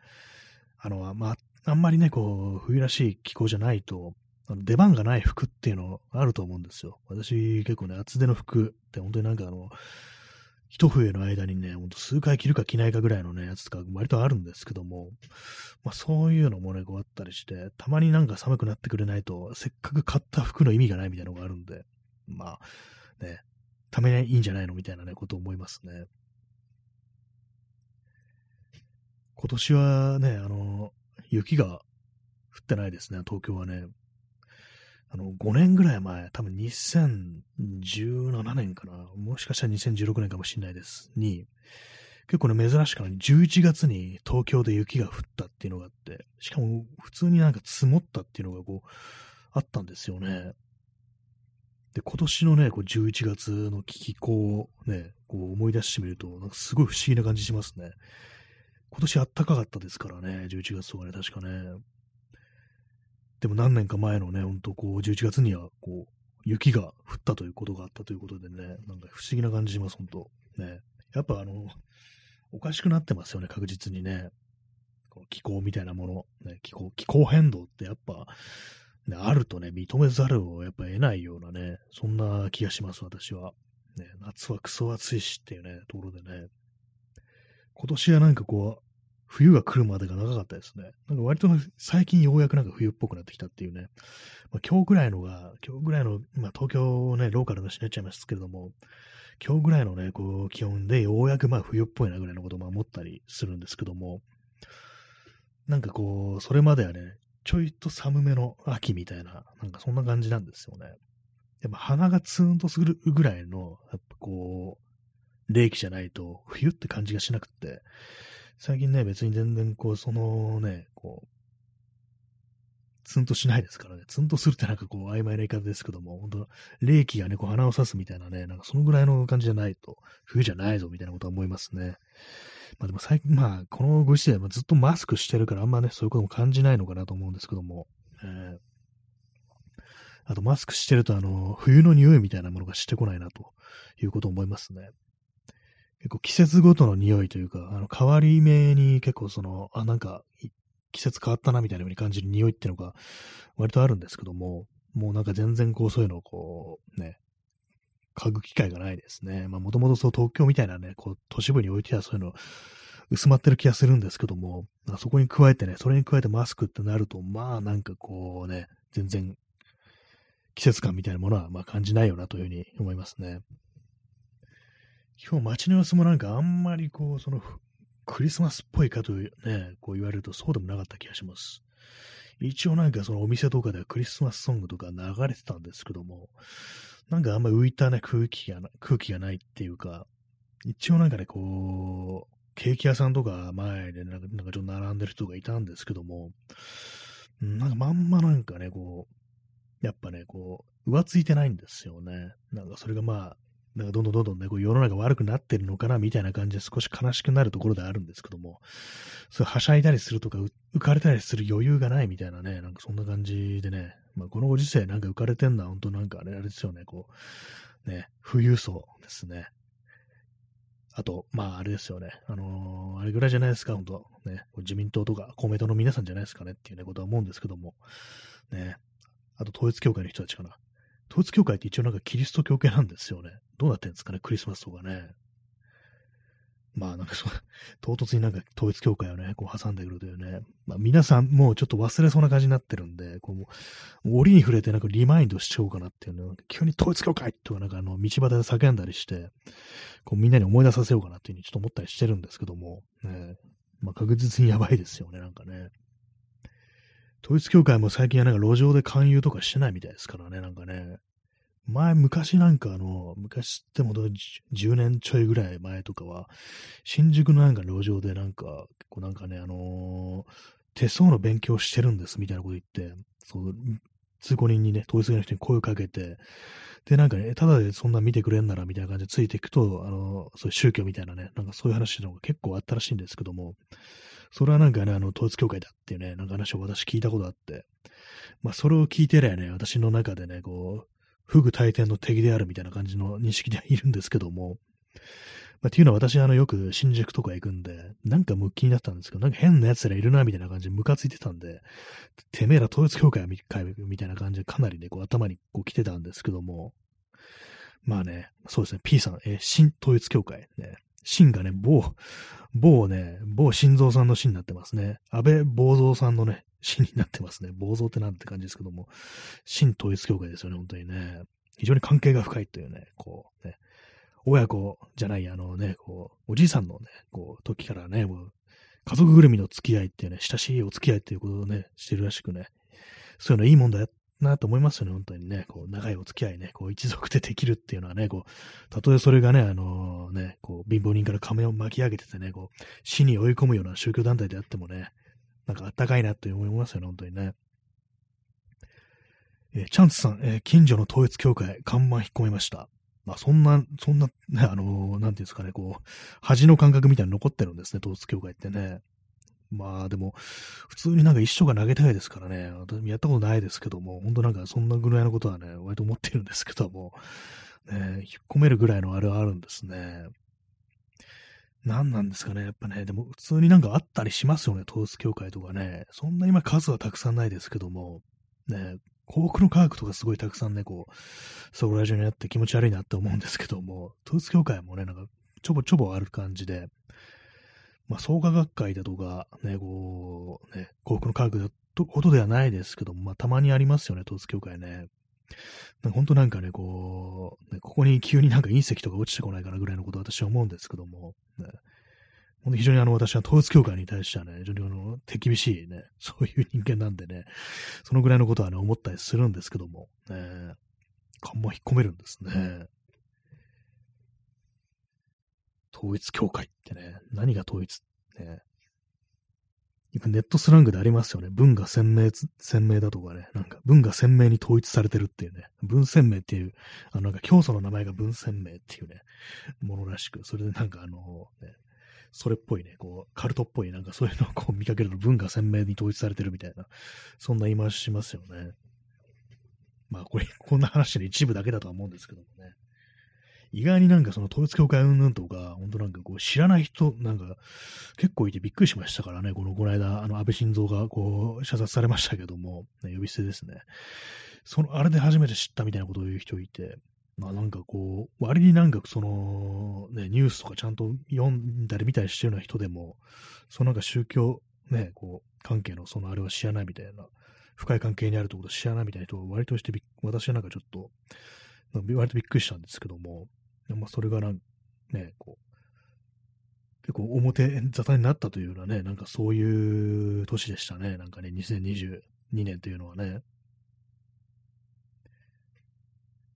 あの、まあ、あんまりね、こう、冬らしい気候じゃないと、あの出番がない服っていうのあると思うんですよ。私結構ね、厚手の服って本当になんかあの、一冬の間にね、ほんと数回着るか着ないかぐらいのね、やつとか割とあるんですけども、まあそういうのもね、こうあったりして、たまになんか寒くなってくれないと、せっかく買った服の意味がないみたいなのがあるんで、まあね、ためにいいんじゃないのみたいなね、ことを思いますね。今年はね、あの、雪が降ってないですね、東京はね。あの、5年ぐらい前、多分2017年かな、もしかしたら2016年かもしれないです、に、結構ね、珍しくな11月に東京で雪が降ったっていうのがあって、しかも普通になんか積もったっていうのがこう、あったんですよね。で、今年のね、こう11月の気候をね、こう思い出してみると、なんかすごい不思議な感じしますね。今年あったかかったですからね、11月とかね、確かね。でも何年か前のね、ほんとこう、11月には、こう、雪が降ったということがあったということでね、なんか不思議な感じします、ほんと。ね。やっぱあの、おかしくなってますよね、確実にね。この気候みたいなもの、ね、気候、気候変動ってやっぱ、ね、あるとね、認めざるをやっぱ得ないようなね、そんな気がします、私は。ね、夏はクソ暑いしっていうね、ところでね。今年はなんかこう、冬が来るまでが長かったですね。なんか割と最近ようやくなんか冬っぽくなってきたっていうね。まあ、今日ぐらいのが、今日ぐらいの、まあ、東京ね、ローカルの話になっちゃいますけれども、今日ぐらいのね、こう、気温でようやくまあ冬っぽいなぐらいのことを思ったりするんですけども、なんかこう、それまではね、ちょいと寒めの秋みたいな、なんかそんな感じなんですよね。やっぱ鼻がツーンとするぐらいの、やっぱこう、冷気じゃないと冬って感じがしなくって、最近ね、別に全然こう、そのね、こう、ツンとしないですからね。ツンとするってなんかこう、曖昧な言い方ですけども、本当冷気がね、こう鼻を刺すみたいなね、なんかそのぐらいの感じじゃないと、冬じゃないぞみたいなことは思いますね。まあでも最近、まあ、このご時世はずっとマスクしてるからあんまね、そういうことも感じないのかなと思うんですけども、えー、あとマスクしてるとあの、冬の匂いみたいなものがしてこないなということを思いますね。結構季節ごとの匂いというか、あの変わり目に結構その、あ、なんか季節変わったなみたいな風に感じる匂いっていうのが割とあるんですけども、もうなんか全然こうそういうのをこうね、嗅ぐ機会がないですね。まあもともとそう東京みたいなね、こう都市部に置いてはそういうの薄まってる気がするんですけども、あそこに加えてね、それに加えてマスクってなると、まあなんかこうね、全然季節感みたいなものはまあ感じないよなというふうに思いますね。今日街の様子もなんかあんまりこう、そのクリスマスっぽいかとね、こう言われるとそうでもなかった気がします。一応なんかそのお店とかではクリスマスソングとか流れてたんですけども、なんかあんまり浮いたね、空気が、空気がないっていうか、一応なんかね、こう、ケーキ屋さんとか前でなんかなんかちょっと並んでる人がいたんですけども、なんかまんまなんかね、こう、やっぱね、こう、浮ついてないんですよね。なんかそれがまあ、なんかどんどんどんどんね、こう世の中悪くなってるのかなみたいな感じで少し悲しくなるところであるんですけども、そうはしゃいだりするとか浮かれたりする余裕がないみたいなね、なんかそんな感じでね、まあこのご時世なんか浮かれてんのは本当なんか、あれですよね、こう、ね、富裕層ですね。あと、まあ、あれですよね。あのーあれぐらいじゃないですか、本当ね。自民党とか公明党の皆さんじゃないですかねっていうね、ことは思うんですけども。ね。あと、統一教会の人たちかな。統一教会って一応なんかキリスト教系なんですよね。どうなってんですかね、クリスマスとかね。まあなんかそう、[LAUGHS] 唐突になんか統一教会をね、こう挟んでくるというね、まあ皆さんもうちょっと忘れそうな感じになってるんで、こう、もう折に触れてなんかリマインドしちゃおうかなっていうの急に統一教会とかなんかあの、道端で叫んだりして、こうみんなに思い出させようかなっていうふうにちょっと思ったりしてるんですけども、ね、まあ確実にやばいですよね、なんかね。統一教会も最近はなんか路上で勧誘とかしてないみたいですからね、なんかね。前、昔なんかあの、昔ってもう10年ちょいぐらい前とかは、新宿のなんか路上でなんか、こうなんかね、あのー手相の勉強してるんですみたいなこと言って、そう、通行人にね、統一教の人に声をかけて、で、なんかね、ただでそんな見てくれんならみたいな感じでついていくと、あの、そういう宗教みたいなね、なんかそういう話のが結構あったらしいんですけども、それはなんかね、あの、統一教会だっていうね、なんか話を私聞いたことあって、まあ、それを聞いてりゃね、私の中でね、こう、不具大天の敵であるみたいな感じの認識でいるんですけども、まあ、っていうのは私、あの、よく新宿とか行くんで、なんかもう気になったんですけど、なんか変な奴らいるな、みたいな感じでムカついてたんで、てめえら統一教会みたいな感じでかなりね、こう頭にこう来てたんですけども、まあね、そうですね、P さん、え新統一教会。ね、新がね、某、某ね、某心臓さんの新になってますね。安倍坊蔵さんのね、新になってますね。坊蔵ってなんて感じですけども、新統一教会ですよね、本当にね。非常に関係が深いというね、こう、ね、親子じゃない、あのね、こう、おじいさんのね、こう、時からね、もう、家族ぐるみの付き合いっていうね、親しいお付き合いっていうことをね、してるらしくね、そういうのいいもんだよなと思いますよね、本当にね、こう、長いお付き合いね、こう、一族でできるっていうのはね、こう、たとえそれがね、あのね、こう、貧乏人から亀を巻き上げててね、こう、死に追い込むような宗教団体であってもね、なんかあったかいなって思いますよね、本当にね。えーチャンスさん、えー近所の統一教会、看板引っ込めました。まあ、そんな、そんな、ね、あのーなんていうんですかね、こう、恥の感覚みたいに残ってるんですね、統一教会ってね。まあ、でも、普通になんか一生が投げたいですからね、私もやったことないですけども、本当なんかそんなぐらいのことはね、割と思ってるんですけども、ね、引っ込めるぐらいのあれはあるんですね。何なんですかね、やっぱね、でも普通になんかあったりしますよね、統一教会とかね。そんなにま数はたくさんないですけども、ね、幸福の科学とかすごいたくさんね、こう、ソウルラジオにあって気持ち悪いなって思うんですけども、統一教会もね、なんかちょぼちょぼある感じで、まあ、創価学会だとか、ね、こう、ね、幸福の科学だとほどではないですけども、まあ、たまにありますよね、統一教会ね。なんか本当なんかね、こう、ね、ここに急になんか隕石とか落ちてこないかなぐらいのことを私は思うんですけども、ね、本当非常にあの私は統一教会に対してはね、非常にあの手厳しいね、[LAUGHS] そういう人間なんでね、そのぐらいのことはね、思ったりするんですけども、ね、看板引っ込めるんですね。統一教会ってね、何が統一？ね。今ネットスラングでありますよね。文が鮮明、鮮明だとかね。なんか文が鮮明に統一されてるっていうね。文鮮明っていう、あのなんか教祖の名前が文鮮明っていうね、ものらしく、それでなんかあの、ね、それっぽいね、こう、カルトっぽい、なんかそういうのをこう見かけると文が鮮明に統一されてるみたいな、そんな言い回ししますよね。まあこれ、こんな話の一部だけだとは思うんですけどもね。意外になんかその統一教会云々とか、本当なんかこう知らない人なんか結構いてびっくりしましたからね、このこの間、あの安倍晋三がこう射殺されましたけども、ね、呼び捨てですね。その、あれで初めて知ったみたいなことを言う人いて、まあなんかこう、割になんかその、ね、ニュースとかちゃんと読んだり見たりしてるような人でも、そのなんか宗教、ね、こう、関係のそのあれは知らないみたいな、深い関係にあるってこと知らないみたいな人が割として、私はなんかちょっと、割とびっくりしたんですけども、まあ、それがなんね、こう、結構表沙汰になったというようなね、なんかそういう年でしたね。なんかね、2022年というのはね。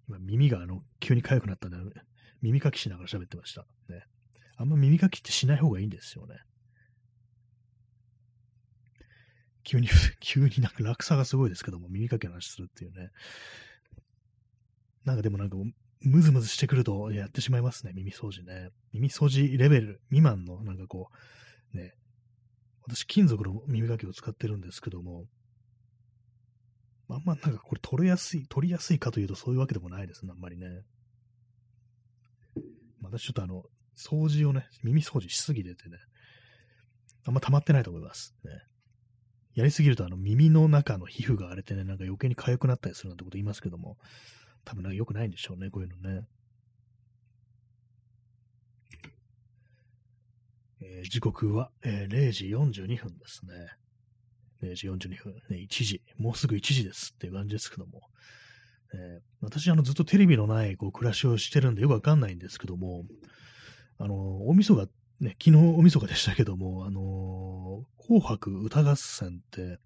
今耳があの、急に痒くなったんで、耳かきしながら喋ってました。ね。あんま耳かきってしない方がいいんですよね。急に、[LAUGHS] 急になんか落差がすごいですけども、耳かきの話するっていうね。なんかでもなんか、ムズムズしてくるとやってしまいますね、耳掃除ね。耳掃除レベル未満の、なんかこう、ね。私、金属の耳かきを使ってるんですけども、あんまなんかこれ取れやすい、取りやすいかというとそういうわけでもないですね、あんまりね。私ちょっとあの、掃除をね、耳掃除しすぎててね、あんま溜まってないと思います。ね。やりすぎるとあの耳の中の皮膚が荒れてね、なんか余計に痒くなったりするなんてこと言いますけども、多分なんか良くないんでしょうね、こういうのね。えー、時刻は、えー、0時42分ですね。0時42分、ね、1時、もうすぐ1時ですっていう感じですけども、えー、私、あの、ずっとテレビのないこう暮らしをしてるんでよくわかんないんですけども、あの、お味噌が、ね、昨日お味噌がでしたけども、あの紅白歌合戦って、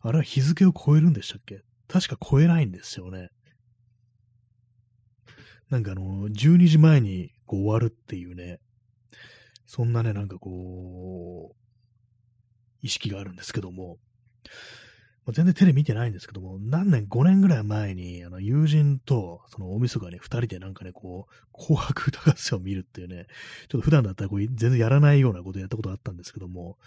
あれは日付を超えるんでしたっけ？確か超えないんですよね。なんかあの、12時前にこう終わるっていうね、そんなね、なんかこう、意識があるんですけども、まあ、全然テレビ見てないんですけども、何年、5年ぐらい前に、あの、友人と、その、おみそがね、二人でなんかね、こう、紅白歌合戦を見るっていうね、ちょっと普段だったらこう、全然やらないようなことやったことがあったんですけども、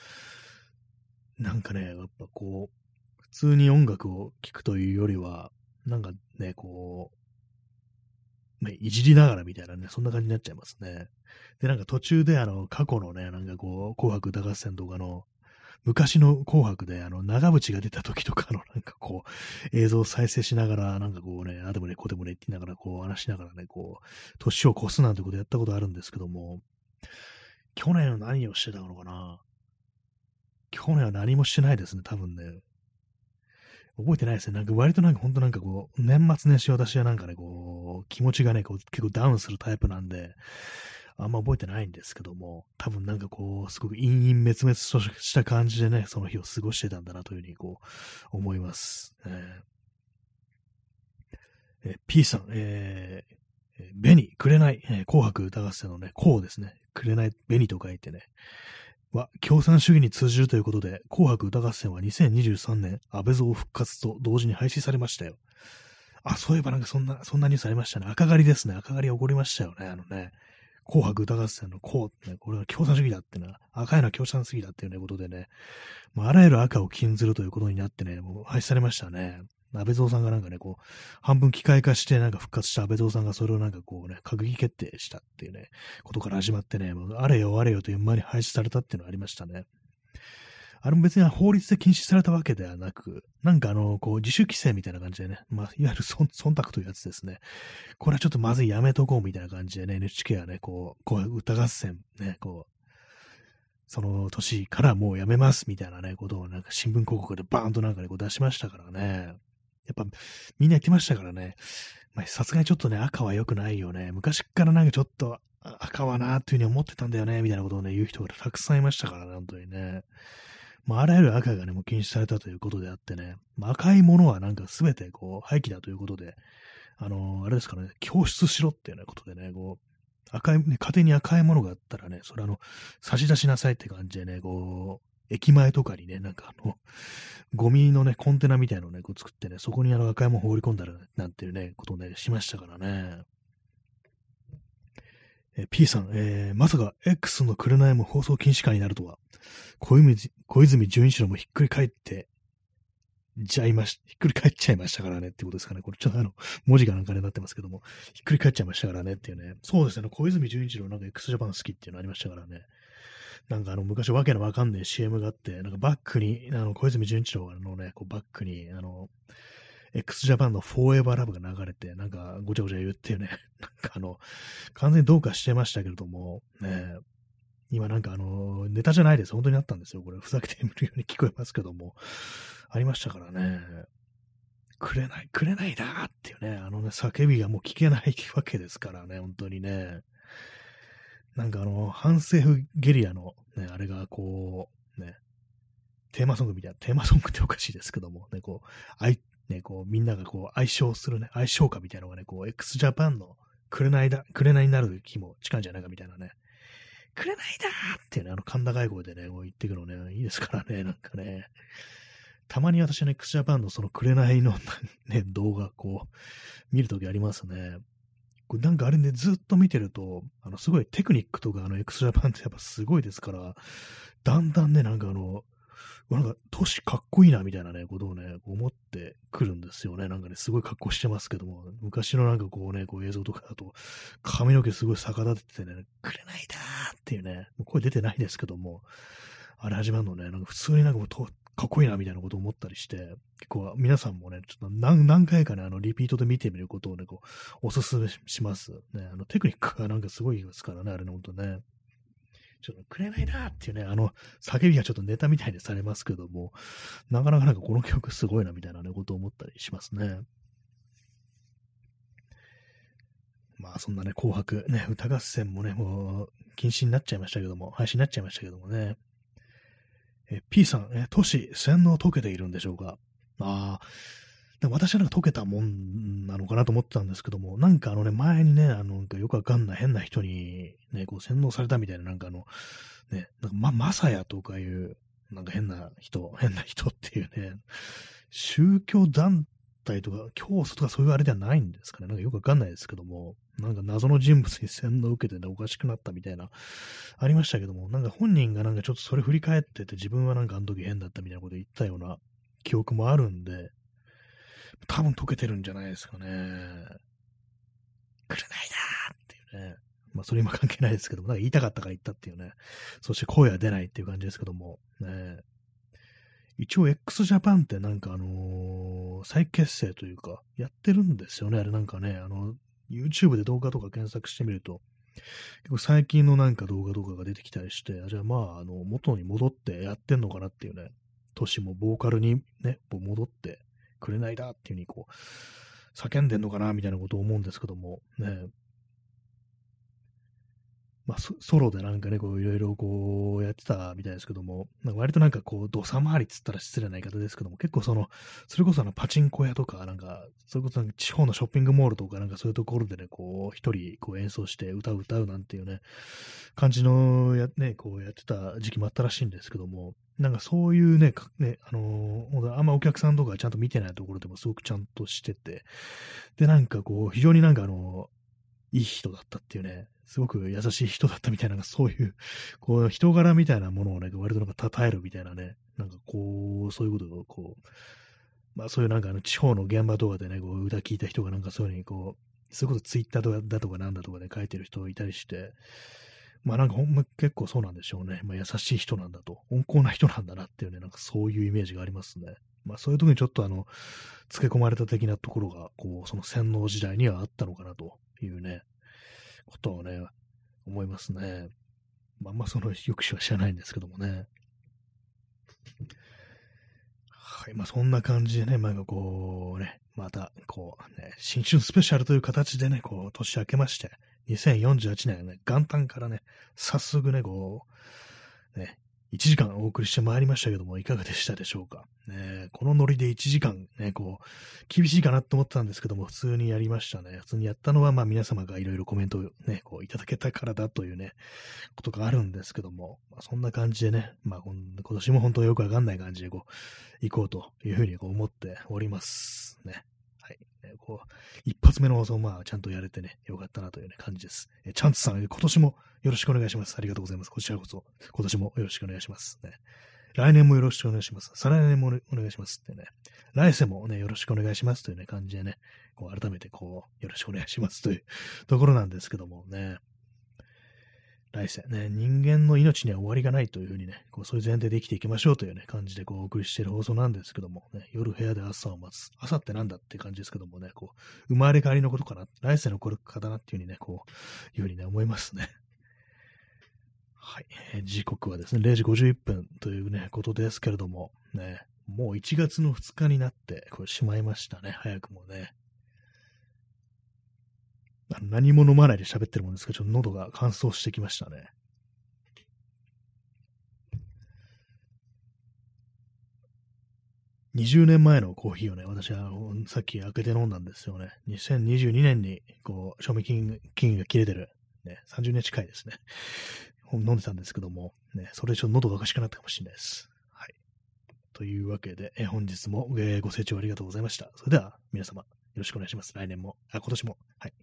なんかね、やっぱこう、普通に音楽を聴くというよりは、なんかね、こう、ね、いじりながらみたいなね、そんな感じになっちゃいますね。で、なんか途中であの、過去のね、なんかこう、紅白歌合戦とかの、昔の紅白で、あの、長渕が出た時とかの、[LAUGHS] なんかこう、映像を再生しながら、なんかこうね、あでもね、こうでもね、って言いながら、こう、話しながらね、こう、年を越すなんてことやったことあるんですけども、去年は何をしてたのかな？去年は何もしてないですね、多分ね。覚えてないですね。なんか割となんか本当なんかこう、年末年始私はなんかね、こう、気持ちがね、こう結構ダウンするタイプなんで、あんま覚えてないんですけども、多分なんかこう、すごく陰々滅々とした感じでね、その日を過ごしてたんだなというふうにこう、思います。えー、え P さん、えー、紅、くれない、えー、紅白歌合戦のね、こうですね、くれない、紅と書いてね、は、共産主義に通じるということで、紅白歌合戦は2023年、安倍像復活と同時に廃止されましたよ。あ、そういえばなんかそんな、そんなニュースありましたね。赤狩りですね。赤狩り起こりましたよね。あのね。紅白歌合戦のこう、ね、これは共産主義だってな、赤いのは共産主義だっていうね、ことでね、もうあらゆる赤を禁ずるということになってね、もう廃止されましたね。安倍蔵さんがなんかね、こう、半分機械化してなんか復活した安倍蔵さんがそれをなんかこうね、閣議決定したっていうね、ことから始まってね、もうあれよあれよという間に廃止されたっていうのがありましたね。あれも別に法律で禁止されたわけではなく、なんかあの、こう、自主規制みたいな感じでね、まあ、いわゆる忖度というやつですね。これはちょっとまずいやめとこうみたいな感じでね、NHK はね、こう、こう、歌合戦、ね、こう、その年からもうやめますみたいなね、ことをなんか新聞広告でバーンとなんかね、こう出しましたからね。やっぱみんな言ってましたからね。まさすがにちょっとね、赤は良くないよね。昔からなんかちょっと赤はなーっていうふうに思ってたんだよね、みたいなことをね、言う人がたくさんいましたからね、本当にね。まあ、あらゆる赤がね、もう禁止されたということであってね、まあ、赤いものはなんかすべてこう廃棄だということで、あのー、あれですかね、供出しろっていうようなことでね、こう、赤い、ね、家庭に赤いものがあったらね、それあの、差し出しなさいって感じでね、こう、駅前とかにね、なんかあの、ゴミのね、コンテナみたいなのをね、こう作ってね、そこにあの赤いもの放り込んだら、なんていうね、ことをね、しましたからね。え P さん、えー、まさか X の紅も放送禁止下になるとは、小泉小泉純一郎もひっくり返ってじゃいまし、ひっくり返っちゃいましたからねってことですかね。これちょっとあの、文字がなんかね、なってますけども、ひっくり返っちゃいましたからねっていうね。そうですね、小泉純一郎なんか x ジャパン好きっていうのありましたからね。なんかあの、昔わけのわかんない CM があって、なんかバックに、あの、小泉純一郎のね、こうバックに、あの、x ジャパンのフォーエバーラブが流れて、なんかごちゃごちゃ言ってね、[LAUGHS] なんかあの、完全にどうかしてましたけれども、ね、今なんかあの、ネタじゃないです。本当にあったんですよ。これ、ふざけてみるように聞こえますけども、ありましたからね。くれない、くれないだっていうね、あのね、叫びがもう聞けないわけですからね、本当にね。なんかあの、反政府ゲリラのね、あれがこう、ね、テーマソングみたいな、テーマソングっておかしいですけども、ね、こう、あい、ね、こう、みんながこう、愛称するね、愛称歌みたいなのがね、こう、x ジャパンのくれないだ、くれないになる日も近いんじゃないかみたいなね、くれないだーっていうね、あの、甲高い声でね、こう言ってくのね、いいですからね、なんかね。たまに私はね、クスジャパンのそのくれないのね、動画、こう、見るときありますね。なんかあれね、ずっと見てると、あの、すごいテクニックとか、あの、x ジャパンって [LAUGHS] やっぱすごいですから、だんだんね、なんかあの、なんか、都市かっこいいな、みたいなね、ことをね、思ってくるんですよね。なんかね、すごい格好してますけども、昔のなんかこうね、こう映像とかだと、髪の毛すごい逆立ててね、くれないだーっていうね、もう声出てないですけども、あれ始まるのね、なんか普通になんかもうとかっこいいなみたいなことを思ったりして、結構皆さんもね、ちょっと何回かね、あの、リピートで見てみることをね、こう、おすすめします。ね、あの、テクニックがなんかすごいですからね、あれね、ほんとね。ちょっとくれないなっていうね、あの、叫びがちょっとネタみたいにされますけども、なかなかなんかこの曲すごいなみたいなね、ことを思ったりしますね。まあそんなね、紅白、ね、歌合戦もね、もう禁止になっちゃいましたけども、廃止になっちゃいましたけどもね。え、P さん、え、都市、洗脳解けているんでしょうか？ああ、私はなんか解けたもんなのかなと思ってたんですけども、なんかあのね、前にね、あの、なんかよくわかんない変な人にね、こう洗脳されたみたいな、なんかあの、ね、なんかま、まさやとかいう、なんか変な人、変な人っていうね、宗教団体とか、教祖とかそういうあれではないんですかね？なんかよくわかんないですけども、なんか謎の人物に洗脳を受けてね、おかしくなったみたいな、ありましたけども、なんか本人がなんかちょっとそれ振り返ってて、自分はなんかあの時変だったみたいなこと言ったような記憶もあるんで、多分溶けてるんじゃないですかね。くれないだーっていうね。まあ、それ今関係ないですけども、なんか言いたかったから言ったっていうね。そして声は出ないっていう感じですけども、ね。一応 x ジャパンってなんかあのー、再結成というか、やってるんですよね。あれなんかね、あの、YouTube で動画とか検索してみると、結構最近のなんか動画とかが出てきたりして、じゃあまあ、あの、元に戻ってやってんのかなっていうね、年もボーカルにね、戻ってくれないだっていうふうにこう、叫んでんのかなみたいなことを思うんですけども、ね、まあ、ソロでなんかね、こう、いろいろこう、やってたみたいですけども、なんか割となんかこう、土佐回りっつったら失礼な言い方ですけども、結構その、それこそあの、パチンコ屋とか、なんか、それこそ地方のショッピングモールとか、なんかそういうところでね、こう、一人、こう演奏して歌う歌うなんていうね、感じの、や、ね、こうやってた時期もあったらしいんですけども、なんかそういうね、ね、あのー、あんまお客さんとかちゃんと見てないところでもすごくちゃんとしてて、で、なんかこう、非常になんかあのいい人だったっていうね、すごく優しい人だったみたいな、そういう、[LAUGHS] こう、人柄みたいなものをね、割となんか称えるみたいなね、なんかこう、そういうことをこう、まあそういうなんかあの地方の現場とかでね、こう歌聞いた人がなんかそういうふうにこう、そういうことツイッターだとかなんだとかで書いてる人いたりして、まあなんかほんま結構そうなんでしょうね。まあ優しい人なんだと、温厚な人なんだなっていうね、なんかそういうイメージがありますね。まあそういう時にちょっとあの、付け込まれた的なところが、こう、その洗脳時代にはあったのかなというね、ことをね、思いますね。まあ、まあその抑止は知らないんですけどもね。はい、まあそんな感じでね、まあこうね、また、こうね、新春スペシャルという形でね、こう、年明けまして、2048年ね、元旦からね、早速ね、こう、ね、1時間お送りしてまいりましたけども、いかがでしたでしょうか？ね、このノリで1時間ね、こう、厳しいかなと思ってたんですけども、普通にやりましたね。普通にやったのは、まあ皆様がいろいろコメントをね、こういただけたからだというね、ことがあるんですけども、まあ、そんな感じでね、まあ今年も本当よくわかんない感じでこう、行こうというふうにこう思っております。ね。ね。こう、一発目の放送、まあ、ちゃんとやれてね、よかったなという、ね、感じです。えチャンツさん、今年もよろしくお願いします。ありがとうございます。こちらこそ、今年もよろしくお願いします。ね、来年もよろしくお願いします。再来年もお願いしますってね。来世もね、よろしくお願いしますというね、感じでね、こう改めてこう、よろしくお願いしますというところなんですけどもね。来世ね、人間の命には終わりがないというふうにね、こうそういう前提で生きていきましょうというね、感じでこうお送りしている放送なんですけども、ね、夜部屋で朝を待つ。朝ってなんだって感じですけどもね、こう、生まれ変わりのことかな、来世のこれかだなっていうふうにね、こう、いうふうにね、思いますね。はい、時刻はですね、0時51分というね、ことですけれども、ね、もう1月の2日になって、これしまいましたね、早くもね。何も飲まないで喋ってるもんですけど、ちょっと喉が乾燥してきましたね。20年前のコーヒーをね、私はさっき開けて飲んだんですよね。2022年に、こう、賞味期限が切れてる、ね、30年近いですね。飲んでたんですけども、ね、それでちょっと喉がおかしくなったかもしれないです。はい。というわけで、え本日も、ご清聴ありがとうございました。それでは、皆様、ろしくお願いします。来年も、あ、今年も。はい。